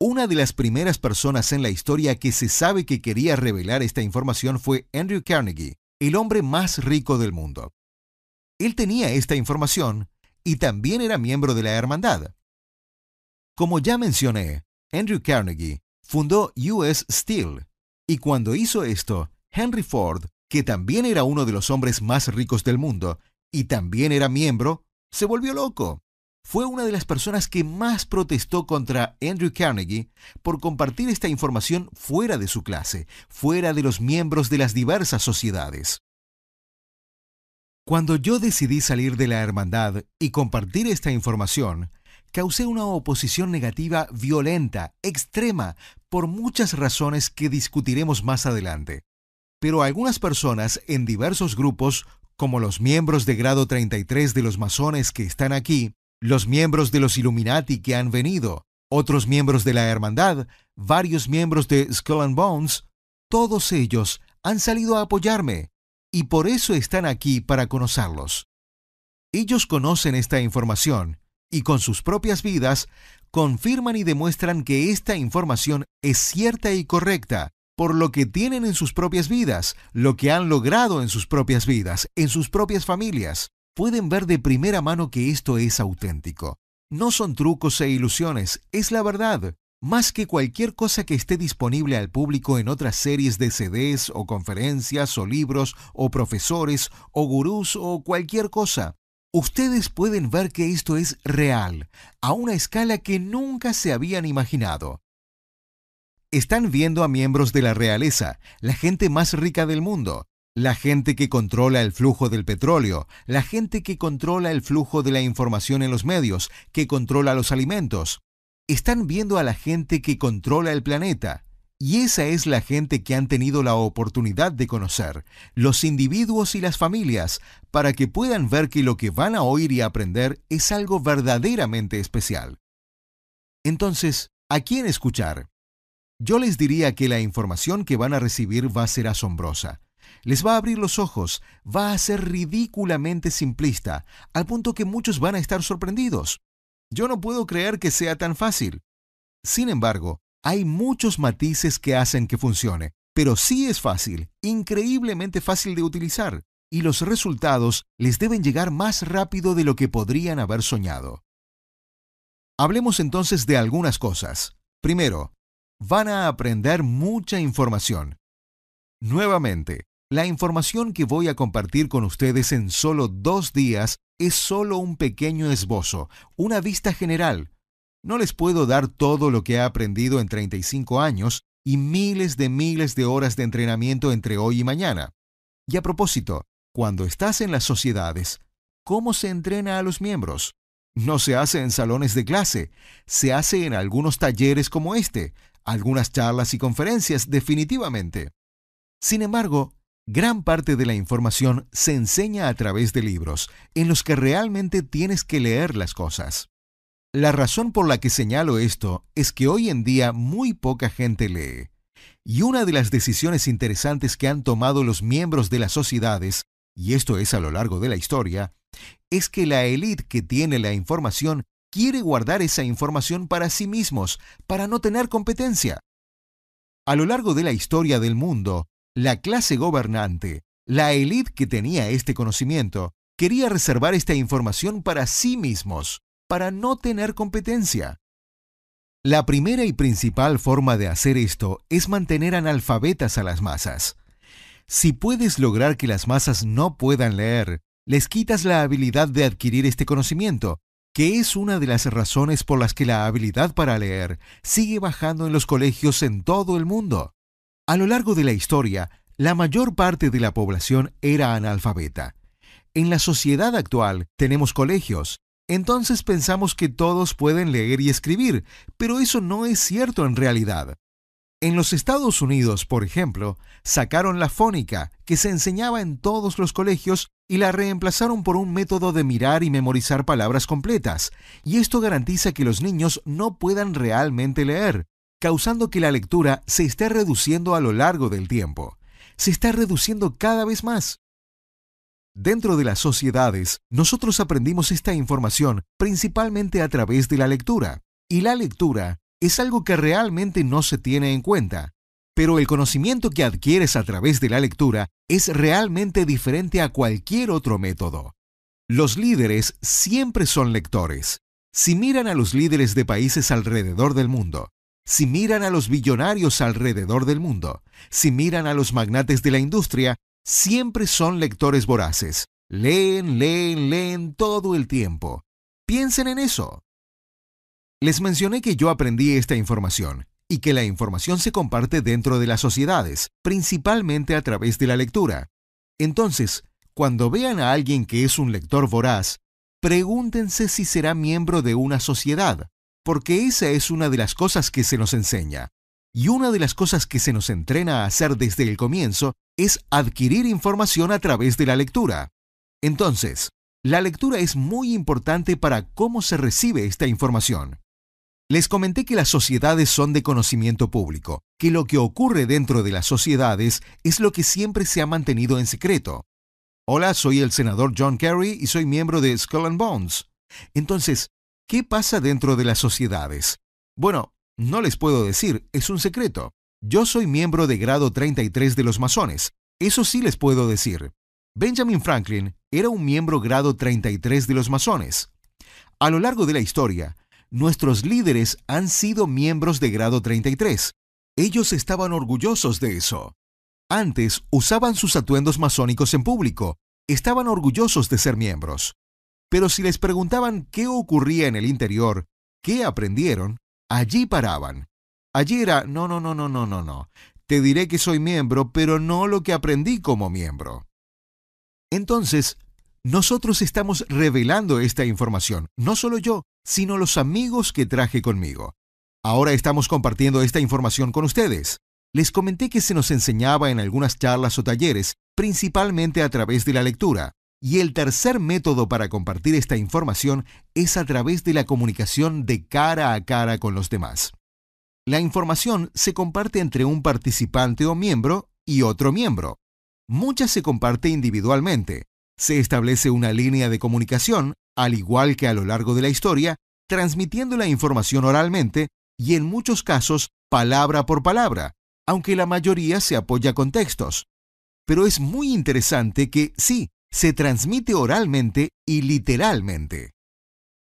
Una de las primeras personas en la historia que se sabe que quería revelar esta información fue Andrew Carnegie, el hombre más rico del mundo. Él tenía esta información y también era miembro de la hermandad. Como ya mencioné, Andrew Carnegie fundó US Steel, y cuando hizo esto, Henry Ford que también era uno de los hombres más ricos del mundo y también era miembro, se volvió loco. Fue una de las personas que más protestó contra Andrew Carnegie por compartir esta información fuera de su clase, fuera de los miembros de las diversas sociedades. Cuando yo decidí salir de la hermandad y compartir esta información, causé una oposición negativa violenta, extrema, por muchas razones que discutiremos más adelante. Pero algunas personas en diversos grupos, como los miembros de grado 33 de los masones que están aquí, los miembros de los Illuminati que han venido, otros miembros de la Hermandad, varios miembros de Skull and Bones, todos ellos han salido a apoyarme y por eso están aquí para conocerlos. Ellos conocen esta información y con sus propias vidas confirman y demuestran que esta información es cierta y correcta por lo que tienen en sus propias vidas, lo que han logrado en sus propias vidas, en sus propias familias. Pueden ver de primera mano que esto es auténtico. No son trucos e ilusiones, es la verdad. Más que cualquier cosa que esté disponible al público en otras series de CDs o conferencias o libros o profesores o gurús o cualquier cosa. Ustedes pueden ver que esto es real, a una escala que nunca se habían imaginado. Están viendo a miembros de la realeza, la gente más rica del mundo, la gente que controla el flujo del petróleo, la gente que controla el flujo de la información en los medios, que controla los alimentos. Están viendo a la gente que controla el planeta. Y esa es la gente que han tenido la oportunidad de conocer, los individuos y las familias, para que puedan ver que lo que van a oír y aprender es algo verdaderamente especial. Entonces, ¿a quién escuchar? Yo les diría que la información que van a recibir va a ser asombrosa. Les va a abrir los ojos, va a ser ridículamente simplista, al punto que muchos van a estar sorprendidos. Yo no puedo creer que sea tan fácil. Sin embargo, hay muchos matices que hacen que funcione, pero sí es fácil, increíblemente fácil de utilizar, y los resultados les deben llegar más rápido de lo que podrían haber soñado. Hablemos entonces de algunas cosas. Primero, van a aprender mucha información. Nuevamente, la información que voy a compartir con ustedes en solo dos días es solo un pequeño esbozo, una vista general, no les puedo dar todo lo que he aprendido en 35 años y miles de miles de horas de entrenamiento entre hoy y mañana. Y a propósito, cuando estás en las sociedades, ¿cómo se entrena a los miembros? No se hace en salones de clase, se hace en algunos talleres como este, algunas charlas y conferencias definitivamente. Sin embargo, gran parte de la información se enseña a través de libros, en los que realmente tienes que leer las cosas. La razón por la que señalo esto es que hoy en día muy poca gente lee. Y una de las decisiones interesantes que han tomado los miembros de las sociedades, y esto es a lo largo de la historia, es que la élite que tiene la información quiere guardar esa información para sí mismos, para no tener competencia. A lo largo de la historia del mundo, la clase gobernante, la élite que tenía este conocimiento, quería reservar esta información para sí mismos para no tener competencia. La primera y principal forma de hacer esto es mantener analfabetas a las masas. Si puedes lograr que las masas no puedan leer, les quitas la habilidad de adquirir este conocimiento, que es una de las razones por las que la habilidad para leer sigue bajando en los colegios en todo el mundo. A lo largo de la historia, la mayor parte de la población era analfabeta. En la sociedad actual tenemos colegios, entonces pensamos que todos pueden leer y escribir, pero eso no es cierto en realidad. En los Estados Unidos, por ejemplo, sacaron la fónica, que se enseñaba en todos los colegios, y la reemplazaron por un método de mirar y memorizar palabras completas, y esto garantiza que los niños no puedan realmente leer, causando que la lectura se esté reduciendo a lo largo del tiempo. Se está reduciendo cada vez más. Dentro de las sociedades, nosotros aprendimos esta información principalmente a través de la lectura, y la lectura es algo que realmente no se tiene en cuenta. Pero el conocimiento que adquieres a través de la lectura es realmente diferente a cualquier otro método. Los líderes siempre son lectores. Si miran a los líderes de países alrededor del mundo, si miran a los billonarios alrededor del mundo, si miran a los magnates de la industria, siempre son lectores voraces. Leen, leen, leen todo el tiempo. Piensen en eso. Les mencioné que yo aprendí esta información y que la información se comparte dentro de las sociedades, principalmente a través de la lectura. Entonces, cuando vean a alguien que es un lector voraz, pregúntense si será miembro de una sociedad, porque esa es una de las cosas que se nos enseña. Y una de las cosas que se nos entrena a hacer desde el comienzo es adquirir información a través de la lectura. Entonces, la lectura es muy importante para cómo se recibe esta información. Les comenté que las sociedades son de conocimiento público, que lo que ocurre dentro de las sociedades es lo que siempre se ha mantenido en secreto. Hola, soy el senador John Kerry y soy miembro de Skull and Bones. Entonces, ¿qué pasa dentro de las sociedades? Bueno, no les puedo decir, es un secreto. Yo soy miembro de grado 33 de los masones. Eso sí les puedo decir. Benjamin Franklin era un miembro grado 33 de los masones. A lo largo de la historia, nuestros líderes han sido miembros de grado 33. Ellos estaban orgullosos de eso. Antes usaban sus atuendos masónicos en público. Estaban orgullosos de ser miembros. Pero si les preguntaban qué ocurría en el interior, qué aprendieron, Allí paraban. Allí era, no, no, no, no, no, no, no. Te diré que soy miembro, pero no lo que aprendí como miembro. Entonces, nosotros estamos revelando esta información, no solo yo, sino los amigos que traje conmigo. Ahora estamos compartiendo esta información con ustedes. Les comenté que se nos enseñaba en algunas charlas o talleres, principalmente a través de la lectura. Y el tercer método para compartir esta información es a través de la comunicación de cara a cara con los demás. La información se comparte entre un participante o miembro y otro miembro. Muchas se comparte individualmente. Se establece una línea de comunicación, al igual que a lo largo de la historia, transmitiendo la información oralmente y en muchos casos palabra por palabra, aunque la mayoría se apoya con textos. Pero es muy interesante que sí, se transmite oralmente y literalmente.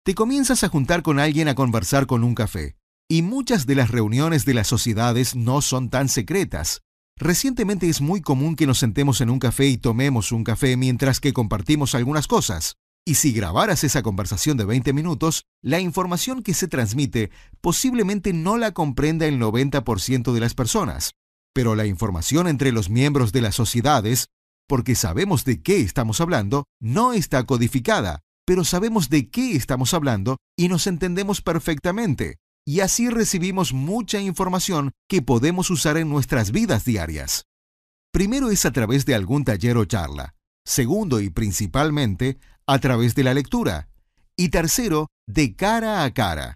Te comienzas a juntar con alguien a conversar con un café, y muchas de las reuniones de las sociedades no son tan secretas. Recientemente es muy común que nos sentemos en un café y tomemos un café mientras que compartimos algunas cosas. Y si grabaras esa conversación de 20 minutos, la información que se transmite posiblemente no la comprenda el 90% de las personas. Pero la información entre los miembros de las sociedades, porque sabemos de qué estamos hablando, no está codificada, pero sabemos de qué estamos hablando y nos entendemos perfectamente. Y así recibimos mucha información que podemos usar en nuestras vidas diarias. Primero es a través de algún taller o charla. Segundo y principalmente, a través de la lectura. Y tercero, de cara a cara.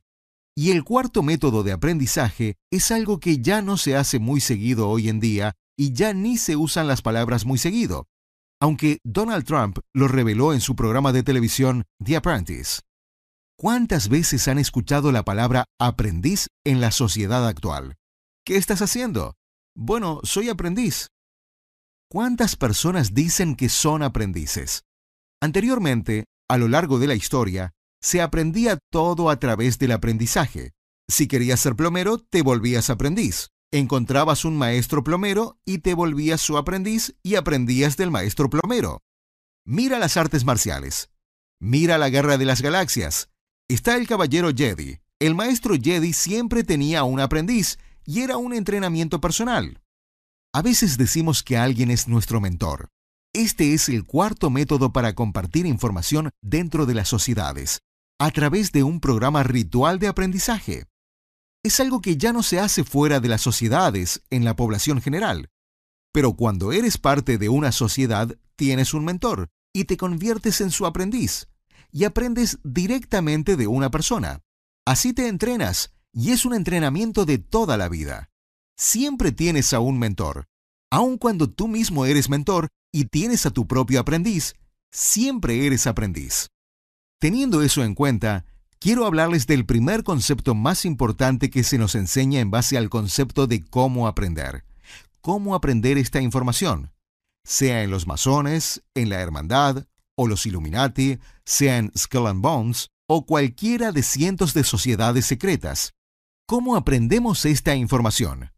Y el cuarto método de aprendizaje es algo que ya no se hace muy seguido hoy en día y ya ni se usan las palabras muy seguido, aunque Donald Trump lo reveló en su programa de televisión The Apprentice. ¿Cuántas veces han escuchado la palabra aprendiz en la sociedad actual? ¿Qué estás haciendo? Bueno, soy aprendiz. ¿Cuántas personas dicen que son aprendices? Anteriormente, a lo largo de la historia, se aprendía todo a través del aprendizaje. Si querías ser plomero, te volvías aprendiz. Encontrabas un maestro plomero y te volvías su aprendiz y aprendías del maestro plomero. Mira las artes marciales. Mira la guerra de las galaxias. Está el caballero Jedi. El maestro Jedi siempre tenía un aprendiz y era un entrenamiento personal. A veces decimos que alguien es nuestro mentor. Este es el cuarto método para compartir información dentro de las sociedades, a través de un programa ritual de aprendizaje. Es algo que ya no se hace fuera de las sociedades, en la población general. Pero cuando eres parte de una sociedad, tienes un mentor y te conviertes en su aprendiz, y aprendes directamente de una persona. Así te entrenas, y es un entrenamiento de toda la vida. Siempre tienes a un mentor. Aun cuando tú mismo eres mentor, y tienes a tu propio aprendiz, siempre eres aprendiz. Teniendo eso en cuenta, quiero hablarles del primer concepto más importante que se nos enseña en base al concepto de cómo aprender. Cómo aprender esta información, sea en los masones, en la hermandad, o los Illuminati, sea en Skull and Bones, o cualquiera de cientos de sociedades secretas. ¿Cómo aprendemos esta información?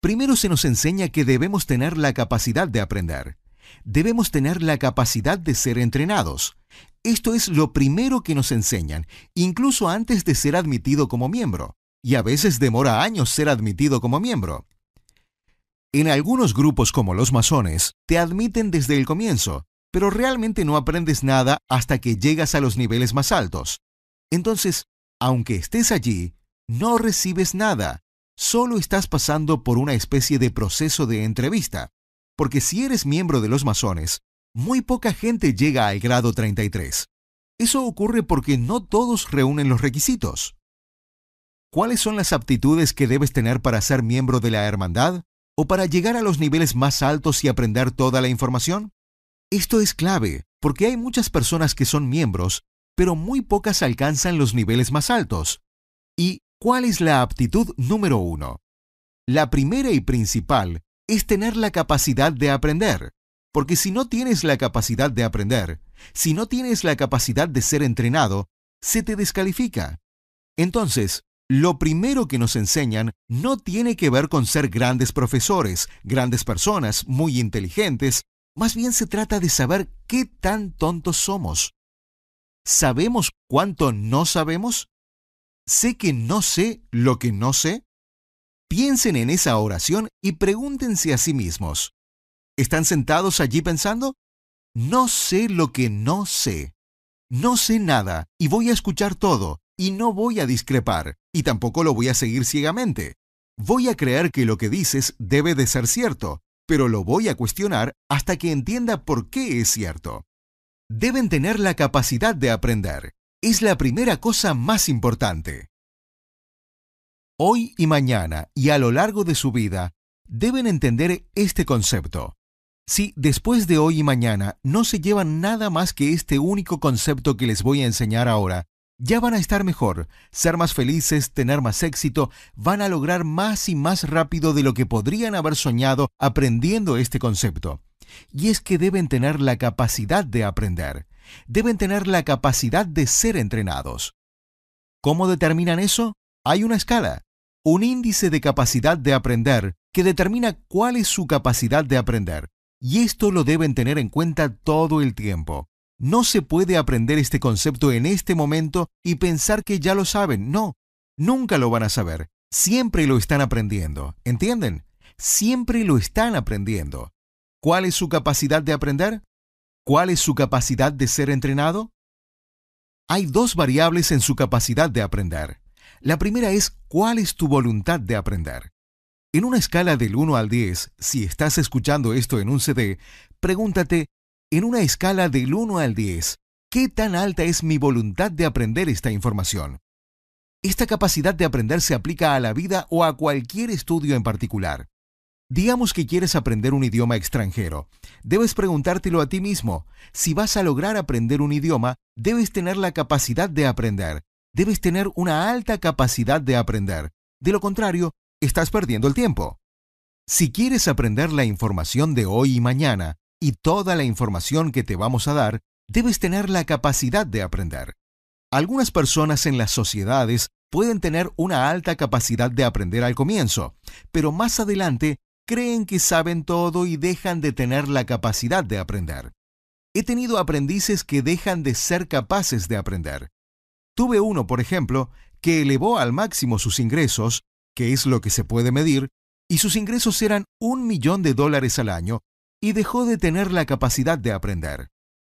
Primero se nos enseña que debemos tener la capacidad de aprender. Debemos tener la capacidad de ser entrenados. Esto es lo primero que nos enseñan, incluso antes de ser admitido como miembro. Y a veces demora años ser admitido como miembro. En algunos grupos como los masones, te admiten desde el comienzo, pero realmente no aprendes nada hasta que llegas a los niveles más altos. Entonces, aunque estés allí, no recibes nada, solo estás pasando por una especie de proceso de entrevista, porque si eres miembro de los masones, muy poca gente llega al grado 33. Eso ocurre porque no todos reúnen los requisitos. ¿Cuáles son las aptitudes que debes tener para ser miembro de la hermandad o para llegar a los niveles más altos y aprender toda la información? Esto es clave, porque hay muchas personas que son miembros, pero muy pocas alcanzan los niveles más altos. ¿Y ¿Cuál es la aptitud número uno? La primera y principal es tener la capacidad de aprender, porque si no tienes la capacidad de aprender, si no tienes la capacidad de ser entrenado, se te descalifica. Entonces, lo primero que nos enseñan no tiene que ver con ser grandes profesores, grandes personas, muy inteligentes, más bien se trata de saber qué tan tontos somos. ¿Sabemos cuánto no sabemos? ¿Sé que no sé lo que no sé? Piensen en esa oración y pregúntense a sí mismos. ¿Están sentados allí pensando? No sé lo que no sé. No sé nada y voy a escuchar todo y no voy a discrepar y tampoco lo voy a seguir ciegamente. Voy a creer que lo que dices debe de ser cierto, pero lo voy a cuestionar hasta que entienda por qué es cierto. Deben tener la capacidad de aprender. Es la primera cosa más importante. Hoy y mañana y a lo largo de su vida, deben entender este concepto. Si después de hoy y mañana no se llevan nada más que este único concepto que les voy a enseñar ahora, ya van a estar mejor, ser más felices, tener más éxito, van a lograr más y más rápido de lo que podrían haber soñado aprendiendo este concepto. Y es que deben tener la capacidad de aprender. Deben tener la capacidad de ser entrenados. ¿Cómo determinan eso? Hay una escala, un índice de capacidad de aprender que determina cuál es su capacidad de aprender. Y esto lo deben tener en cuenta todo el tiempo. No se puede aprender este concepto en este momento y pensar que ya lo saben. No, nunca lo van a saber. Siempre lo están aprendiendo. ¿Entienden? Siempre lo están aprendiendo. ¿Cuál es su capacidad de aprender? ¿Cuál es su capacidad de ser entrenado? Hay dos variables en su capacidad de aprender. La primera es cuál es tu voluntad de aprender. En una escala del 1 al 10, si estás escuchando esto en un CD, pregúntate, en una escala del 1 al 10, ¿qué tan alta es mi voluntad de aprender esta información? Esta capacidad de aprender se aplica a la vida o a cualquier estudio en particular. Digamos que quieres aprender un idioma extranjero. Debes preguntártelo a ti mismo. Si vas a lograr aprender un idioma, debes tener la capacidad de aprender. Debes tener una alta capacidad de aprender. De lo contrario, estás perdiendo el tiempo. Si quieres aprender la información de hoy y mañana y toda la información que te vamos a dar, debes tener la capacidad de aprender. Algunas personas en las sociedades pueden tener una alta capacidad de aprender al comienzo, pero más adelante creen que saben todo y dejan de tener la capacidad de aprender. He tenido aprendices que dejan de ser capaces de aprender. Tuve uno, por ejemplo, que elevó al máximo sus ingresos que es lo que se puede medir, y sus ingresos eran un millón de dólares al año, y dejó de tener la capacidad de aprender.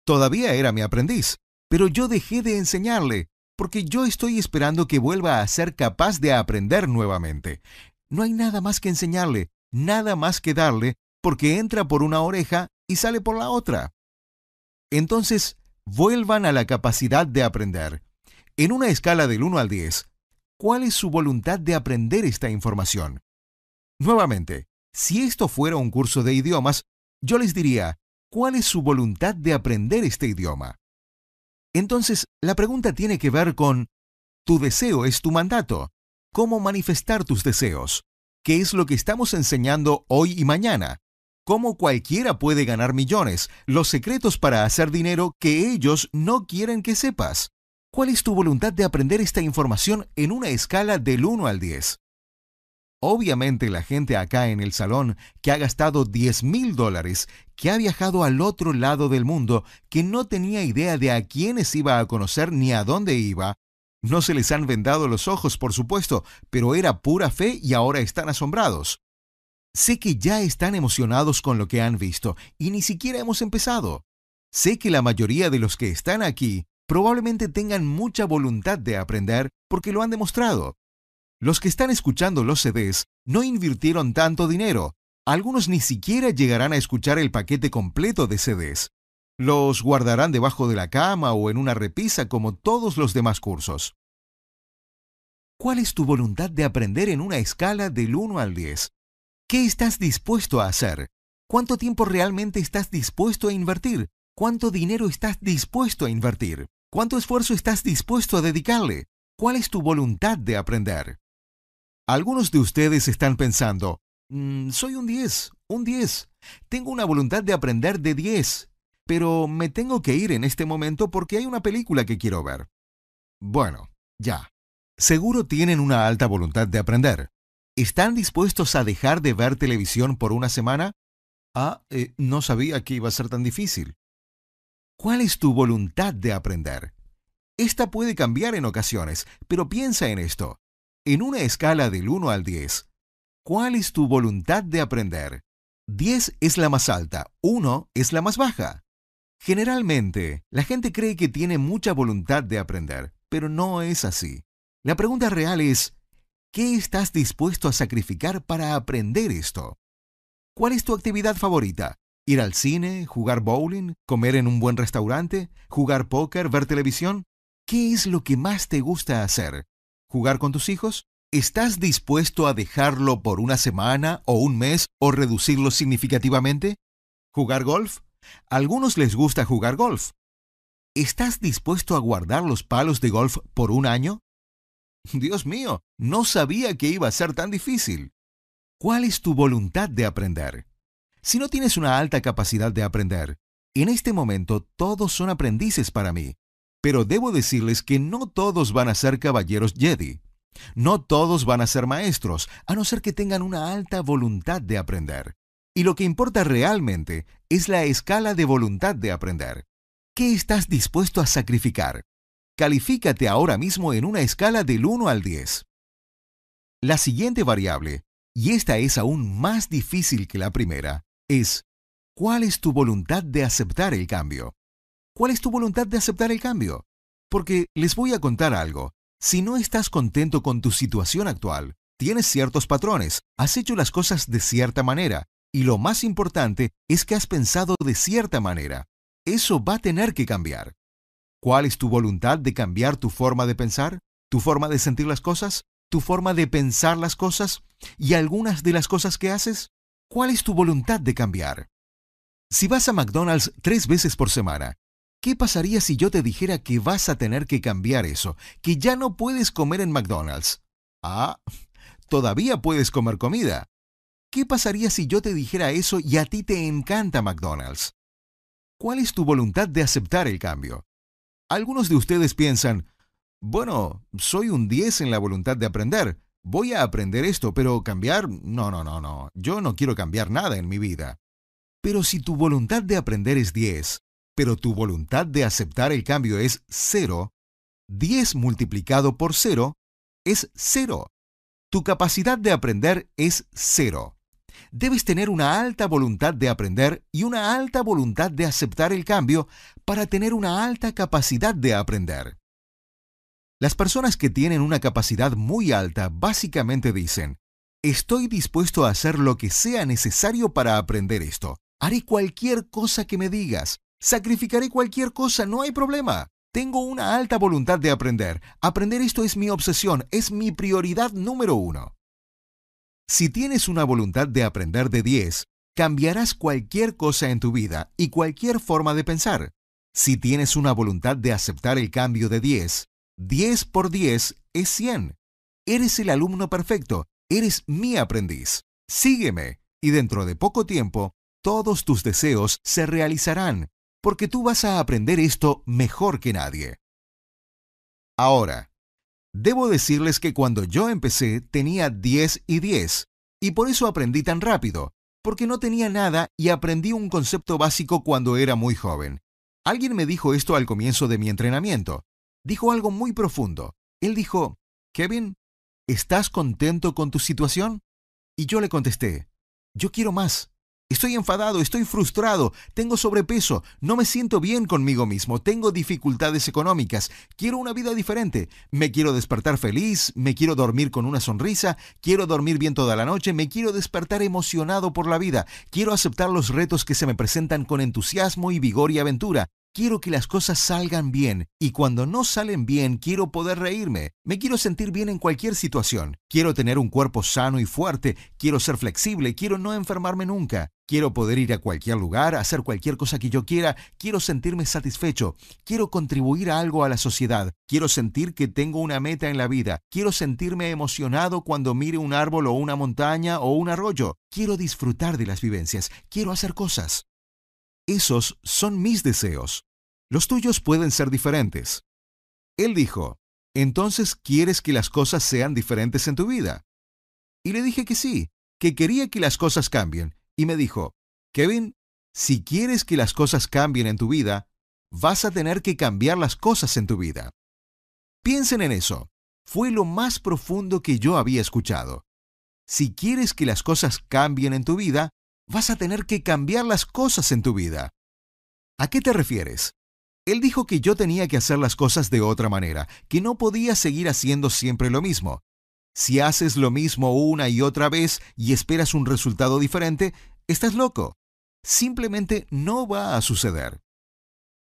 Todavía era mi aprendiz, pero yo dejé de enseñarle, porque yo estoy esperando que vuelva a ser capaz de aprender nuevamente. No hay nada más que enseñarle, nada más que darle, porque entra por una oreja y sale por la otra. Entonces, vuelvan a la capacidad de aprender. En una escala del 1 al 10, cuál es su voluntad de aprender esta información. Nuevamente, si esto fuera un curso de idiomas, yo les diría, ¿cuál es su voluntad de aprender este idioma? Entonces, la pregunta tiene que ver con, tu deseo es tu mandato. ¿Cómo manifestar tus deseos? ¿Qué es lo que estamos enseñando hoy y mañana? ¿Cómo cualquiera puede ganar millones? Los secretos para hacer dinero que ellos no quieren que sepas. ¿Cuál es tu voluntad de aprender esta información en una escala del 1 al 10? Obviamente la gente acá en el salón que ha gastado 10 mil dólares, que ha viajado al otro lado del mundo, que no tenía idea de a quiénes iba a conocer ni a dónde iba, no se les han vendado los ojos, por supuesto, pero era pura fe y ahora están asombrados. Sé que ya están emocionados con lo que han visto y ni siquiera hemos empezado. Sé que la mayoría de los que están aquí probablemente tengan mucha voluntad de aprender porque lo han demostrado. Los que están escuchando los CDs no invirtieron tanto dinero. Algunos ni siquiera llegarán a escuchar el paquete completo de CDs. Los guardarán debajo de la cama o en una repisa como todos los demás cursos. ¿Cuál es tu voluntad de aprender en una escala del 1 al 10? ¿Qué estás dispuesto a hacer? ¿Cuánto tiempo realmente estás dispuesto a invertir? ¿Cuánto dinero estás dispuesto a invertir? ¿Cuánto esfuerzo estás dispuesto a dedicarle? ¿Cuál es tu voluntad de aprender? Algunos de ustedes están pensando, mm, soy un 10, un 10. Tengo una voluntad de aprender de 10, pero me tengo que ir en este momento porque hay una película que quiero ver. Bueno, ya. Seguro tienen una alta voluntad de aprender. ¿Están dispuestos a dejar de ver televisión por una semana? Ah, eh, no sabía que iba a ser tan difícil. ¿Cuál es tu voluntad de aprender? Esta puede cambiar en ocasiones, pero piensa en esto. En una escala del 1 al 10, ¿Cuál es tu voluntad de aprender? 10 es la más alta, 1 es la más baja. Generalmente, la gente cree que tiene mucha voluntad de aprender, pero no es así. La pregunta real es, ¿qué estás dispuesto a sacrificar para aprender esto? ¿Cuál es tu actividad favorita? ¿Ir al cine, jugar bowling, comer en un buen restaurante, jugar póker, ver televisión? ¿Qué es lo que más te gusta hacer? ¿Jugar con tus hijos? ¿Estás dispuesto a dejarlo por una semana o un mes o reducirlo significativamente? ¿Jugar golf? A algunos les gusta jugar golf. ¿Estás dispuesto a guardar los palos de golf por un año? Dios mío, no sabía que iba a ser tan difícil. ¿Cuál es tu voluntad de aprender? Si no tienes una alta capacidad de aprender, en este momento todos son aprendices para mí, pero debo decirles que no todos van a ser caballeros Jedi. No todos van a ser maestros, a no ser que tengan una alta voluntad de aprender. Y lo que importa realmente es la escala de voluntad de aprender. ¿Qué estás dispuesto a sacrificar? Califícate ahora mismo en una escala del 1 al 10. La siguiente variable, y esta es aún más difícil que la primera, es ¿cuál es tu voluntad de aceptar el cambio? ¿Cuál es tu voluntad de aceptar el cambio? Porque les voy a contar algo. Si no estás contento con tu situación actual, tienes ciertos patrones, has hecho las cosas de cierta manera, y lo más importante es que has pensado de cierta manera. Eso va a tener que cambiar. ¿Cuál es tu voluntad de cambiar tu forma de pensar? ¿Tu forma de sentir las cosas? ¿Tu forma de pensar las cosas? ¿Y algunas de las cosas que haces? ¿Cuál es tu voluntad de cambiar? Si vas a McDonald's tres veces por semana, ¿qué pasaría si yo te dijera que vas a tener que cambiar eso, que ya no puedes comer en McDonald's? Ah, todavía puedes comer comida. ¿Qué pasaría si yo te dijera eso y a ti te encanta McDonald's? ¿Cuál es tu voluntad de aceptar el cambio? Algunos de ustedes piensan, bueno, soy un 10 en la voluntad de aprender. Voy a aprender esto, pero cambiar, no, no, no, no. Yo no quiero cambiar nada en mi vida. Pero si tu voluntad de aprender es 10, pero tu voluntad de aceptar el cambio es 0, 10 multiplicado por 0 es 0. Tu capacidad de aprender es 0. Debes tener una alta voluntad de aprender y una alta voluntad de aceptar el cambio para tener una alta capacidad de aprender. Las personas que tienen una capacidad muy alta básicamente dicen, estoy dispuesto a hacer lo que sea necesario para aprender esto. Haré cualquier cosa que me digas. Sacrificaré cualquier cosa, no hay problema. Tengo una alta voluntad de aprender. Aprender esto es mi obsesión, es mi prioridad número uno. Si tienes una voluntad de aprender de 10, cambiarás cualquier cosa en tu vida y cualquier forma de pensar. Si tienes una voluntad de aceptar el cambio de 10, 10 por 10 es 100. Eres el alumno perfecto, eres mi aprendiz. Sígueme y dentro de poco tiempo todos tus deseos se realizarán, porque tú vas a aprender esto mejor que nadie. Ahora, Debo decirles que cuando yo empecé tenía 10 y 10, y por eso aprendí tan rápido, porque no tenía nada y aprendí un concepto básico cuando era muy joven. Alguien me dijo esto al comienzo de mi entrenamiento. Dijo algo muy profundo. Él dijo, Kevin, ¿estás contento con tu situación? Y yo le contesté, yo quiero más. Estoy enfadado, estoy frustrado, tengo sobrepeso, no me siento bien conmigo mismo, tengo dificultades económicas, quiero una vida diferente, me quiero despertar feliz, me quiero dormir con una sonrisa, quiero dormir bien toda la noche, me quiero despertar emocionado por la vida, quiero aceptar los retos que se me presentan con entusiasmo y vigor y aventura, Quiero que las cosas salgan bien y cuando no salen bien quiero poder reírme. Me quiero sentir bien en cualquier situación. Quiero tener un cuerpo sano y fuerte. Quiero ser flexible. Quiero no enfermarme nunca. Quiero poder ir a cualquier lugar, hacer cualquier cosa que yo quiera. Quiero sentirme satisfecho. Quiero contribuir a algo a la sociedad. Quiero sentir que tengo una meta en la vida. Quiero sentirme emocionado cuando mire un árbol o una montaña o un arroyo. Quiero disfrutar de las vivencias. Quiero hacer cosas. Esos son mis deseos. Los tuyos pueden ser diferentes. Él dijo, entonces quieres que las cosas sean diferentes en tu vida. Y le dije que sí, que quería que las cosas cambien. Y me dijo, Kevin, si quieres que las cosas cambien en tu vida, vas a tener que cambiar las cosas en tu vida. Piensen en eso. Fue lo más profundo que yo había escuchado. Si quieres que las cosas cambien en tu vida, vas a tener que cambiar las cosas en tu vida. ¿A qué te refieres? Él dijo que yo tenía que hacer las cosas de otra manera, que no podía seguir haciendo siempre lo mismo. Si haces lo mismo una y otra vez y esperas un resultado diferente, estás loco. Simplemente no va a suceder.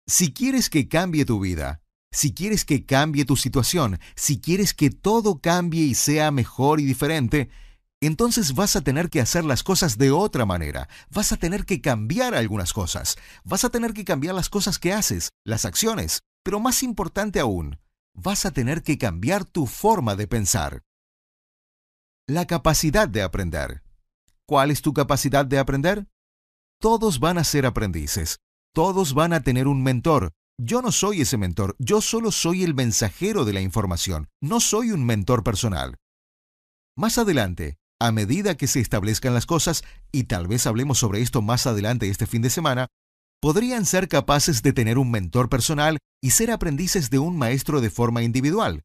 Si quieres que cambie tu vida, si quieres que cambie tu situación, si quieres que todo cambie y sea mejor y diferente, entonces vas a tener que hacer las cosas de otra manera, vas a tener que cambiar algunas cosas, vas a tener que cambiar las cosas que haces, las acciones, pero más importante aún, vas a tener que cambiar tu forma de pensar. La capacidad de aprender. ¿Cuál es tu capacidad de aprender? Todos van a ser aprendices, todos van a tener un mentor. Yo no soy ese mentor, yo solo soy el mensajero de la información, no soy un mentor personal. Más adelante, a medida que se establezcan las cosas, y tal vez hablemos sobre esto más adelante este fin de semana, podrían ser capaces de tener un mentor personal y ser aprendices de un maestro de forma individual.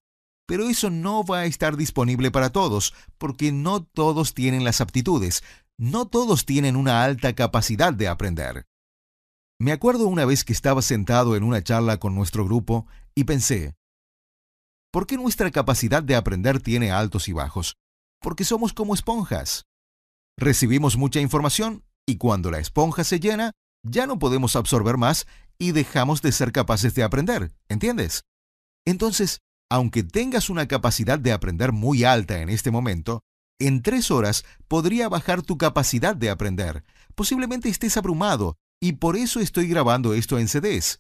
Pero eso no va a estar disponible para todos, porque no todos tienen las aptitudes, no todos tienen una alta capacidad de aprender. Me acuerdo una vez que estaba sentado en una charla con nuestro grupo y pensé, ¿por qué nuestra capacidad de aprender tiene altos y bajos? Porque somos como esponjas. Recibimos mucha información y cuando la esponja se llena, ya no podemos absorber más y dejamos de ser capaces de aprender, ¿entiendes? Entonces, aunque tengas una capacidad de aprender muy alta en este momento, en tres horas podría bajar tu capacidad de aprender. Posiblemente estés abrumado y por eso estoy grabando esto en CDs,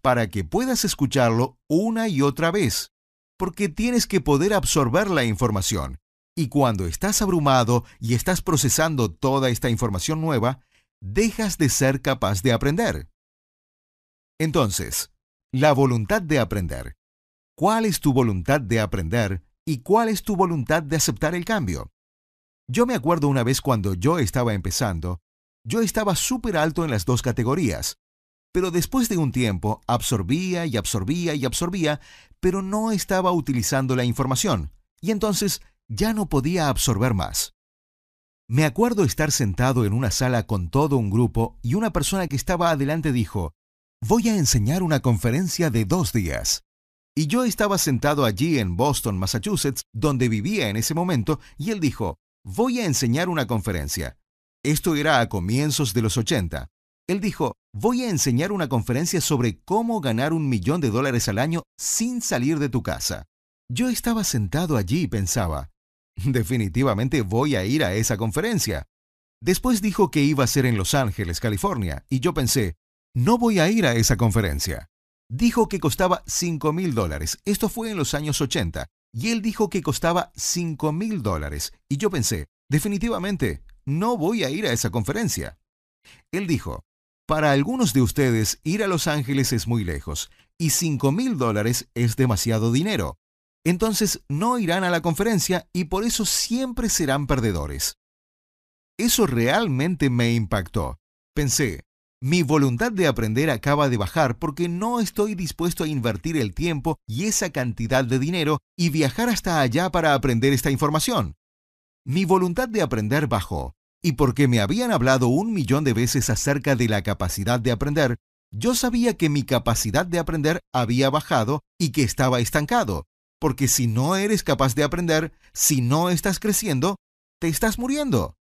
para que puedas escucharlo una y otra vez, porque tienes que poder absorber la información y cuando estás abrumado y estás procesando toda esta información nueva, dejas de ser capaz de aprender. Entonces, la voluntad de aprender. ¿Cuál es tu voluntad de aprender y cuál es tu voluntad de aceptar el cambio? Yo me acuerdo una vez cuando yo estaba empezando, yo estaba súper alto en las dos categorías, pero después de un tiempo absorbía y absorbía y absorbía, pero no estaba utilizando la información, y entonces ya no podía absorber más. Me acuerdo estar sentado en una sala con todo un grupo y una persona que estaba adelante dijo, voy a enseñar una conferencia de dos días. Y yo estaba sentado allí en Boston, Massachusetts, donde vivía en ese momento, y él dijo, voy a enseñar una conferencia. Esto era a comienzos de los 80. Él dijo, voy a enseñar una conferencia sobre cómo ganar un millón de dólares al año sin salir de tu casa. Yo estaba sentado allí y pensaba, Definitivamente voy a ir a esa conferencia. Después dijo que iba a ser en Los Ángeles, California, y yo pensé, no voy a ir a esa conferencia. Dijo que costaba 5 mil dólares. Esto fue en los años 80. Y él dijo que costaba 5 mil dólares. Y yo pensé, definitivamente, no voy a ir a esa conferencia. Él dijo, para algunos de ustedes ir a Los Ángeles es muy lejos, y 5 mil dólares es demasiado dinero entonces no irán a la conferencia y por eso siempre serán perdedores. Eso realmente me impactó. Pensé, mi voluntad de aprender acaba de bajar porque no estoy dispuesto a invertir el tiempo y esa cantidad de dinero y viajar hasta allá para aprender esta información. Mi voluntad de aprender bajó, y porque me habían hablado un millón de veces acerca de la capacidad de aprender, yo sabía que mi capacidad de aprender había bajado y que estaba estancado, porque si no eres capaz de aprender, si no estás creciendo, te estás muriendo.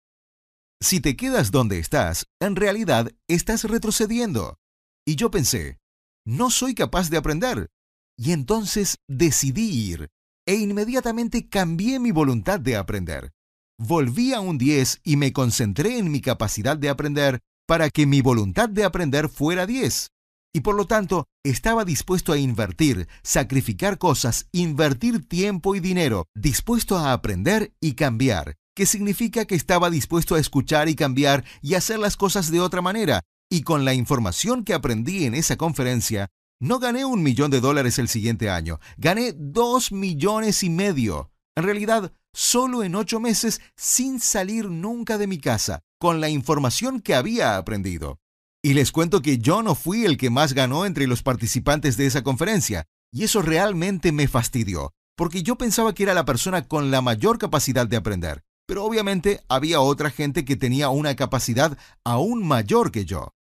Si te quedas donde estás, en realidad estás retrocediendo. Y yo pensé, no soy capaz de aprender. Y entonces decidí ir, e inmediatamente cambié mi voluntad de aprender. Volví a un 10 y me concentré en mi capacidad de aprender para que mi voluntad de aprender fuera 10 y por lo tanto estaba dispuesto a invertir, sacrificar cosas, invertir tiempo y dinero, dispuesto a aprender y cambiar, que significa que estaba dispuesto a escuchar y cambiar y hacer las cosas de otra manera. Y con la información que aprendí en esa conferencia, no gané un millón de dólares el siguiente año, gané dos millones y medio. En realidad, solo en ocho meses sin salir nunca de mi casa, con la información que había aprendido. Y les cuento que yo no fui el que más ganó entre los participantes de esa conferencia, y eso realmente me fastidió, porque yo pensaba que era la persona con la mayor capacidad de aprender, pero obviamente había otra gente que tenía una capacidad aún mayor que yo.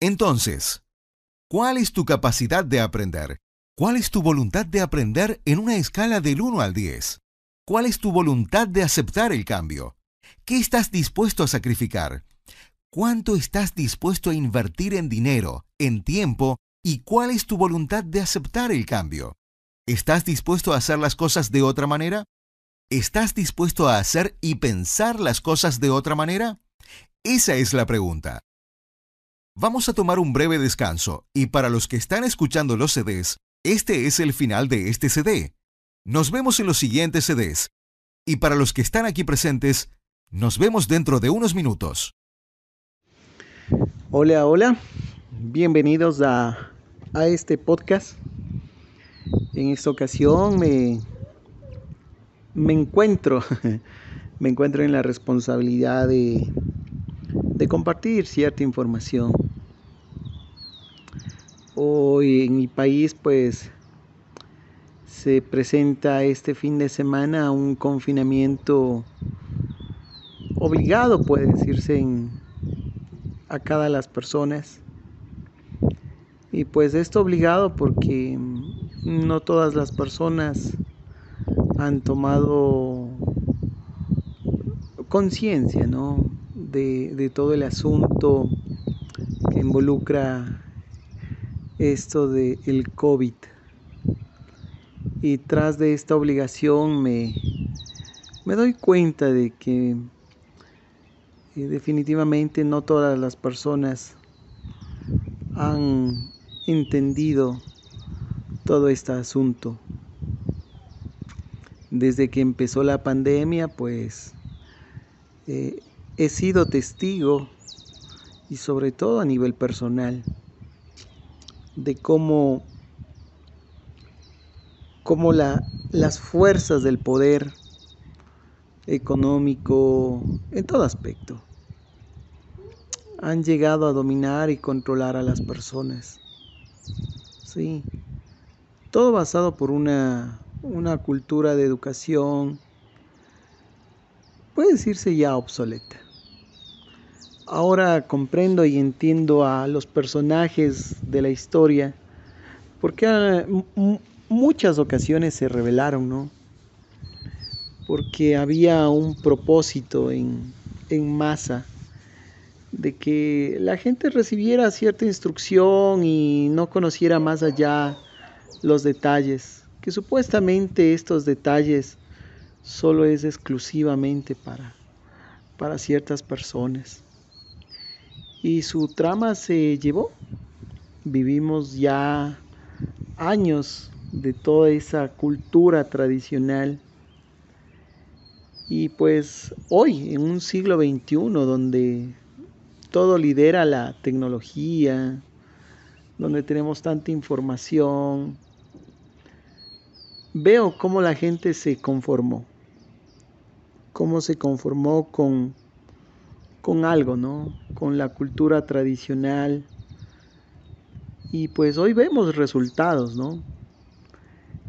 Entonces, ¿cuál es tu capacidad de aprender? ¿Cuál es tu voluntad de aprender en una escala del 1 al 10? ¿Cuál es tu voluntad de aceptar el cambio? ¿Qué estás dispuesto a sacrificar? ¿Cuánto estás dispuesto a invertir en dinero, en tiempo y cuál es tu voluntad de aceptar el cambio? ¿Estás dispuesto a hacer las cosas de otra manera? ¿Estás dispuesto a hacer y pensar las cosas de otra manera? Esa es la pregunta. Vamos a tomar un breve descanso y para los que están escuchando los CDs, este es el final de este CD. Nos vemos en los siguientes CDs. Y para los que están aquí presentes, nos vemos dentro de unos minutos. Hola, hola. Bienvenidos a, a este podcast. En esta ocasión me, me encuentro, me encuentro en la responsabilidad de, de compartir cierta información. Hoy en mi país pues se presenta este fin de semana un confinamiento obligado, puede decirse, en, a cada las personas. Y pues esto obligado porque no todas las personas han tomado conciencia ¿no? de, todo el asunto que involucra esto del el COVID y tras de esta obligación me, me doy cuenta de que definitivamente no todas las personas han entendido todo este asunto. Desde que empezó la pandemia, pues eh, he sido testigo y sobre todo a nivel personal de cómo como la, las fuerzas del poder económico, en todo aspecto, han llegado a dominar y controlar a las personas. Sí, todo basado por una, una cultura de educación, puede decirse ya obsoleta. Ahora comprendo y entiendo a los personajes de la historia, porque muchas ocasiones se revelaron, ¿no? Porque había un propósito en, en masa de que la gente recibiera cierta instrucción y no conociera más allá los detalles, que supuestamente estos detalles solo es exclusivamente para, para ciertas personas. Y su trama se llevó. Vivimos ya años de toda esa cultura tradicional. Y pues hoy, en un siglo XXI, donde todo lidera la tecnología, donde tenemos tanta información, veo cómo la gente se conformó, cómo se conformó con, con algo, ¿no? Con la cultura tradicional. Y pues hoy vemos resultados, ¿no?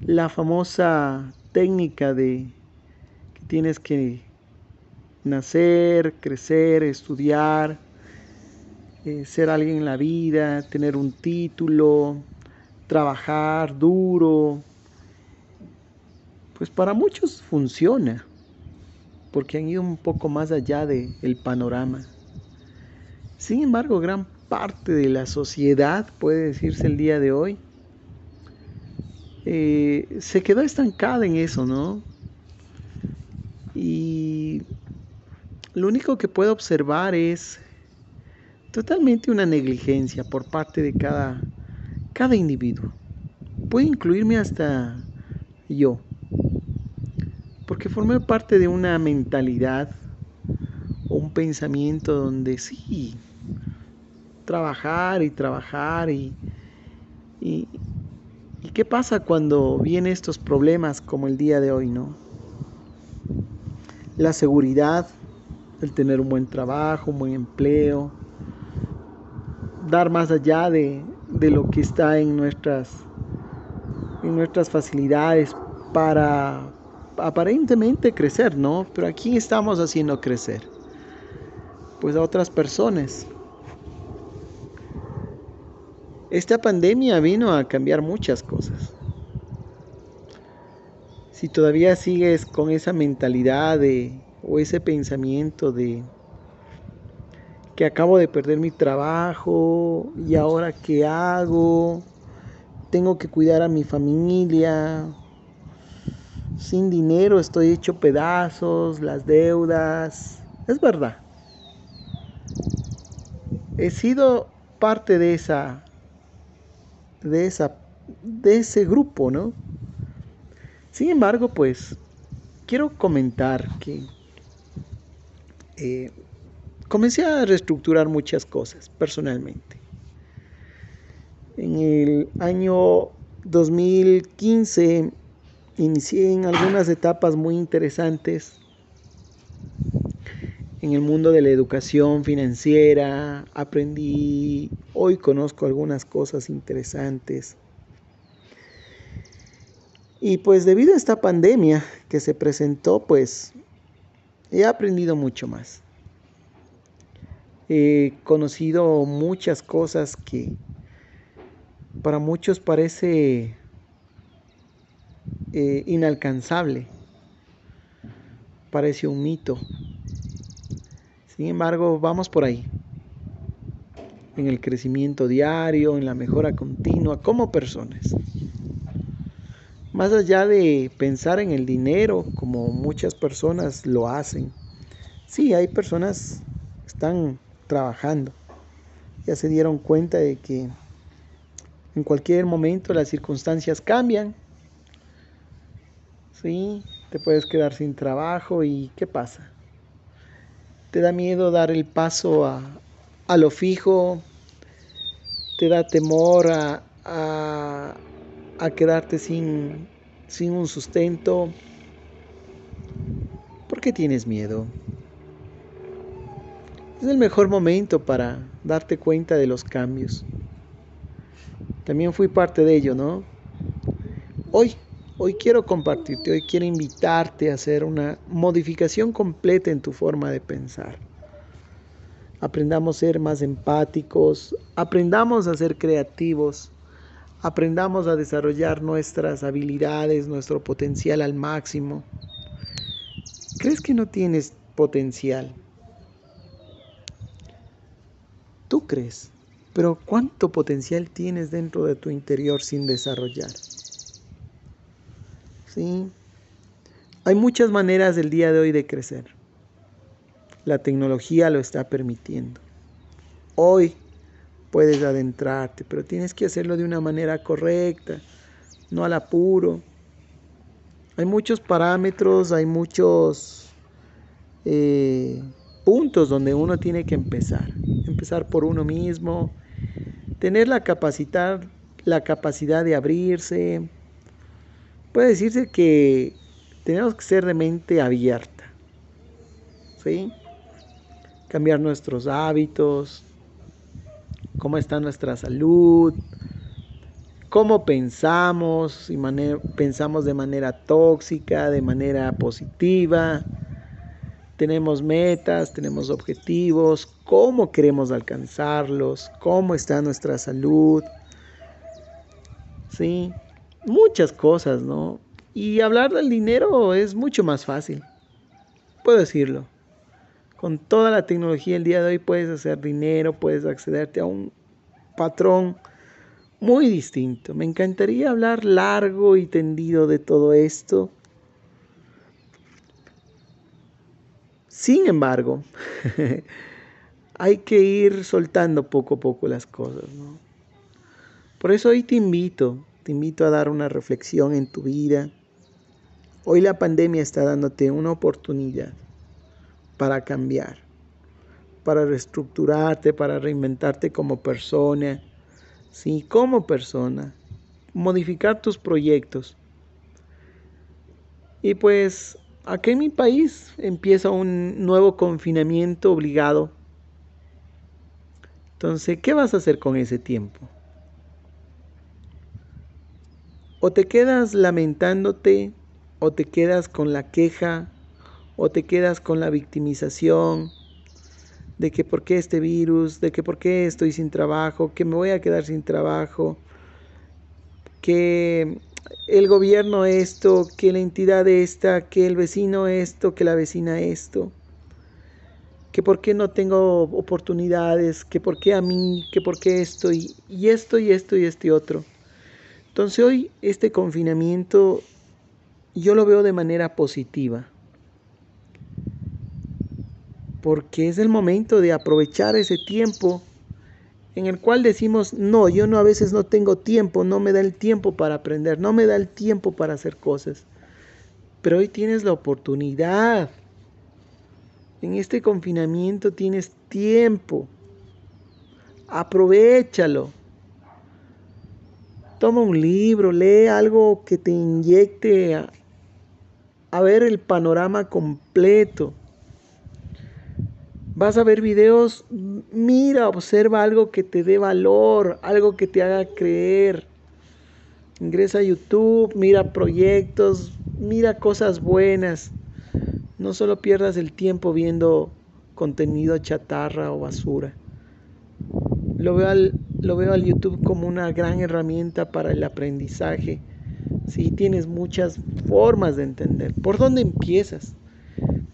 la famosa técnica de que tienes que nacer, crecer, estudiar, eh, ser alguien en la vida, tener un título, trabajar duro, pues para muchos funciona, porque han ido un poco más allá del panorama. Sin embargo, gran parte de la sociedad, puede decirse el día de hoy, eh, se quedó estancada en eso, ¿no? Y lo único que puedo observar es totalmente una negligencia por parte de cada, cada individuo. Puede incluirme hasta yo, porque formé parte de una mentalidad o un pensamiento donde sí, trabajar y trabajar y, y, ¿Y qué pasa cuando vienen estos problemas como el día de hoy, no? La seguridad, el tener un buen trabajo, un buen empleo, dar más allá de, de lo que está en nuestras, en nuestras facilidades para, aparentemente crecer, ¿no? Pero aquí estamos haciendo crecer? Pues a otras personas. Esta pandemia vino a cambiar muchas cosas. Si todavía sigues con esa mentalidad o ese pensamiento de que acabo de perder mi trabajo y ahora qué hago, tengo que cuidar a mi familia, sin dinero estoy hecho pedazos, las deudas, es verdad. He sido parte de esa de esa de ese grupo, ¿no? Sin embargo, pues quiero comentar que eh, comencé a reestructurar muchas cosas personalmente. En el año 2015 inicié en algunas etapas muy interesantes en el mundo de la educación financiera, aprendí, hoy conozco algunas cosas interesantes. Y pues debido a esta pandemia que se presentó, pues he aprendido mucho más. He conocido muchas cosas que para muchos parece eh, inalcanzable, parece un mito. Sin embargo, vamos por ahí, en el crecimiento diario, en la mejora continua como personas. Más allá de pensar en el dinero, como muchas personas lo hacen, sí, hay personas que están trabajando, ya se dieron cuenta de que en cualquier momento las circunstancias cambian, sí, te puedes quedar sin trabajo y ¿qué pasa? Te da miedo dar el paso a, lo fijo, te da temor a, a quedarte sin, sin un sustento? ¿Por qué tienes miedo? Es el mejor momento para darte cuenta de los cambios. También fui parte de ello, ¿no? Hoy, hoy quiero compartirte, hoy quiero invitarte a hacer una modificación completa en tu forma de pensar. Aprendamos a ser más empáticos, aprendamos a ser creativos, aprendamos a desarrollar nuestras habilidades, nuestro potencial al máximo. ¿Crees que no tienes potencial? Tú crees, pero ¿cuánto potencial tienes dentro de tu interior sin desarrollar? Sí. Hay muchas maneras del día de hoy de crecer. La tecnología lo está permitiendo. Hoy puedes adentrarte, pero tienes que hacerlo de una manera correcta, no al apuro. Hay muchos parámetros, hay muchos eh, puntos donde uno tiene que empezar. Empezar por uno mismo, tener la capacidad, la capacidad de abrirse. Puede decirse que tenemos que ser de mente abierta. ¿Sí? Cambiar nuestros hábitos, cómo está nuestra salud, cómo pensamos, si pensamos de manera tóxica, de manera positiva, tenemos metas, tenemos objetivos, cómo queremos alcanzarlos, cómo está nuestra salud, sí, muchas cosas, ¿no? Y hablar del dinero es mucho más fácil, puedo decirlo. Con toda la tecnología el día de hoy puedes hacer dinero, puedes accederte a un patrón muy distinto. Me encantaría hablar largo y tendido de todo esto. Sin embargo, hay que ir soltando poco a poco las cosas. Por eso hoy te invito, te invito a dar una reflexión en tu vida. Hoy la pandemia está dándote una oportunidad para cambiar, para reestructurarte, para reinventarte como persona, sí, como persona, modificar tus proyectos. Y pues aquí en mi país empieza un nuevo confinamiento obligado. Entonces, ¿qué vas a hacer con ese tiempo? O te quedas lamentándote o te quedas con la queja o te quedas con la victimización de que por qué este virus, de que por qué estoy sin trabajo, que me voy a quedar sin trabajo, que el gobierno esto, que la entidad esta, que el vecino esto, que la vecina esto, que por qué no tengo oportunidades, que por qué a mí, que por qué esto y, esto y esto y este otro. Entonces hoy este confinamiento yo lo veo de manera positiva, porque es el momento de aprovechar ese tiempo en el cual decimos, no, yo no a veces no tengo tiempo, no me da el tiempo para aprender, no me da el tiempo para hacer cosas. Pero hoy tienes la oportunidad. En este confinamiento tienes tiempo. Aprovechalo. Toma un libro, lee algo que te inyecte a, a ver el panorama completo. Vas a ver videos, mira, observa algo que te dé valor, algo que te haga creer. Ingresa a YouTube, mira proyectos, mira cosas buenas. No solo pierdas el tiempo viendo contenido chatarra o basura. Lo veo al, lo veo al YouTube como una gran herramienta para el aprendizaje. Si tienes muchas formas de entender. ¿Por dónde empiezas?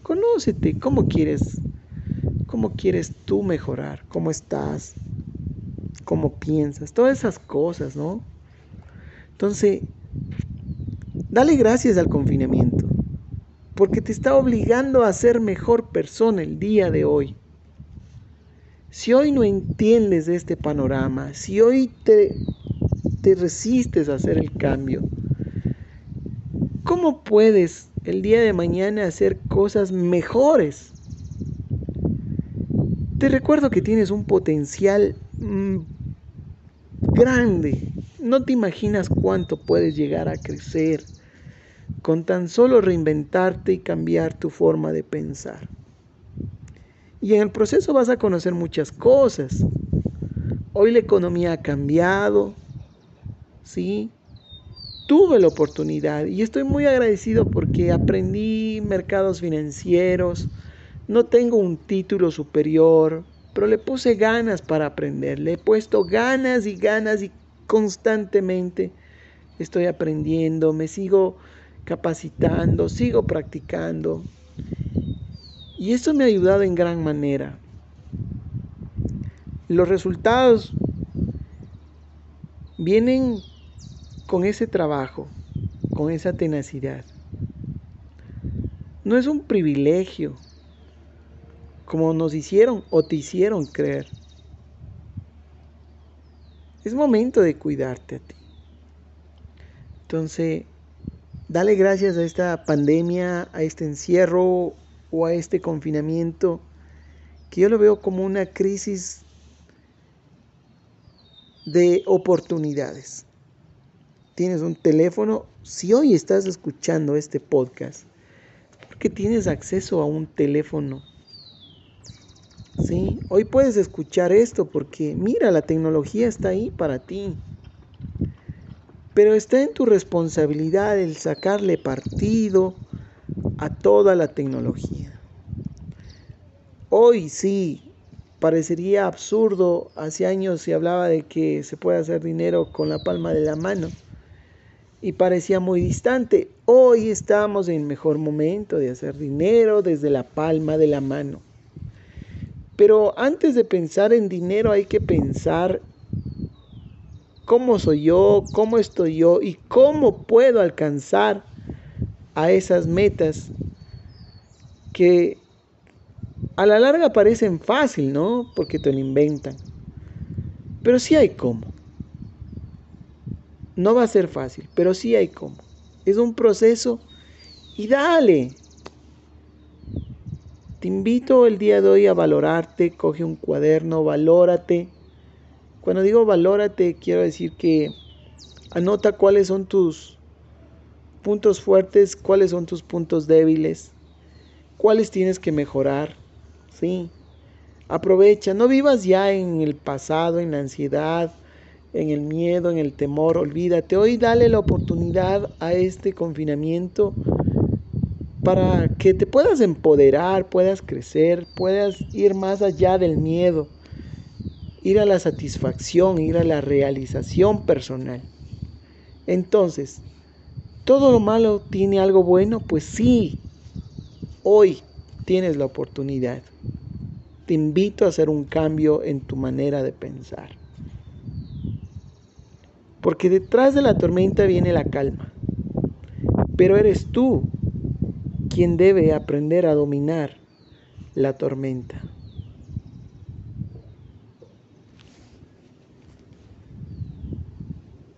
Conócete, ¿cómo quieres cómo quieres tú mejorar, cómo estás, cómo piensas, todas esas cosas, ¿no? Entonces, dale gracias al confinamiento, porque te está obligando a ser mejor persona el día de hoy. Si hoy no entiendes de este panorama, si hoy te, te resistes a hacer el cambio, ¿cómo puedes el día de mañana hacer cosas mejores? Te recuerdo que tienes un potencial mm, grande. No te imaginas cuánto puedes llegar a crecer con tan solo reinventarte y cambiar tu forma de pensar. Y en el proceso vas a conocer muchas cosas. Hoy la economía ha cambiado, ¿sí? Tuve la oportunidad y estoy muy agradecido porque aprendí mercados financieros, no tengo un título superior, pero le puse ganas para aprender. Le he puesto ganas y ganas y constantemente estoy aprendiendo, me sigo capacitando, sigo practicando. Y esto me ha ayudado en gran manera. Los resultados vienen con ese trabajo, con esa tenacidad. No es un privilegio, como nos hicieron o te hicieron creer. Es momento de cuidarte a ti. Entonces, dale gracias a esta pandemia, a este encierro o a este confinamiento, que yo lo veo como una crisis de oportunidades. Tienes un teléfono, si hoy estás escuchando este podcast, porque tienes acceso a un teléfono ¿sí? Hoy puedes escuchar esto porque mira, la tecnología está ahí para ti. Pero está en tu responsabilidad el sacarle partido a toda la tecnología. Hoy sí, parecería absurdo, hace años se hablaba de que se puede hacer dinero con la palma de la mano y parecía muy distante. Hoy estamos en el mejor momento de hacer dinero desde la palma de la mano. Pero antes de pensar en dinero hay que pensar cómo soy yo, cómo estoy yo y cómo puedo alcanzar a esas metas que a la larga parecen fácil, ¿no? Porque te lo inventan. Pero sí hay cómo. No va a ser fácil, pero sí hay cómo. Es un proceso y dale, te invito el día de hoy a valorarte, coge un cuaderno, valórate. Cuando digo valórate, quiero decir que anota cuáles son tus puntos fuertes, cuáles son tus puntos débiles, cuáles tienes que mejorar. Sí. Aprovecha, no vivas ya en el pasado, en la ansiedad, en el miedo, en el temor, olvídate. Hoy dale la oportunidad a este confinamiento para que te puedas empoderar, puedas crecer, puedas ir más allá del miedo, ir a la satisfacción, ir a la realización personal. Entonces, ¿todo lo malo tiene algo bueno? Pues sí, hoy tienes la oportunidad. Te invito a hacer un cambio en tu manera de pensar. Porque detrás de la tormenta viene la calma. Pero eres tú quien debe aprender a dominar la tormenta.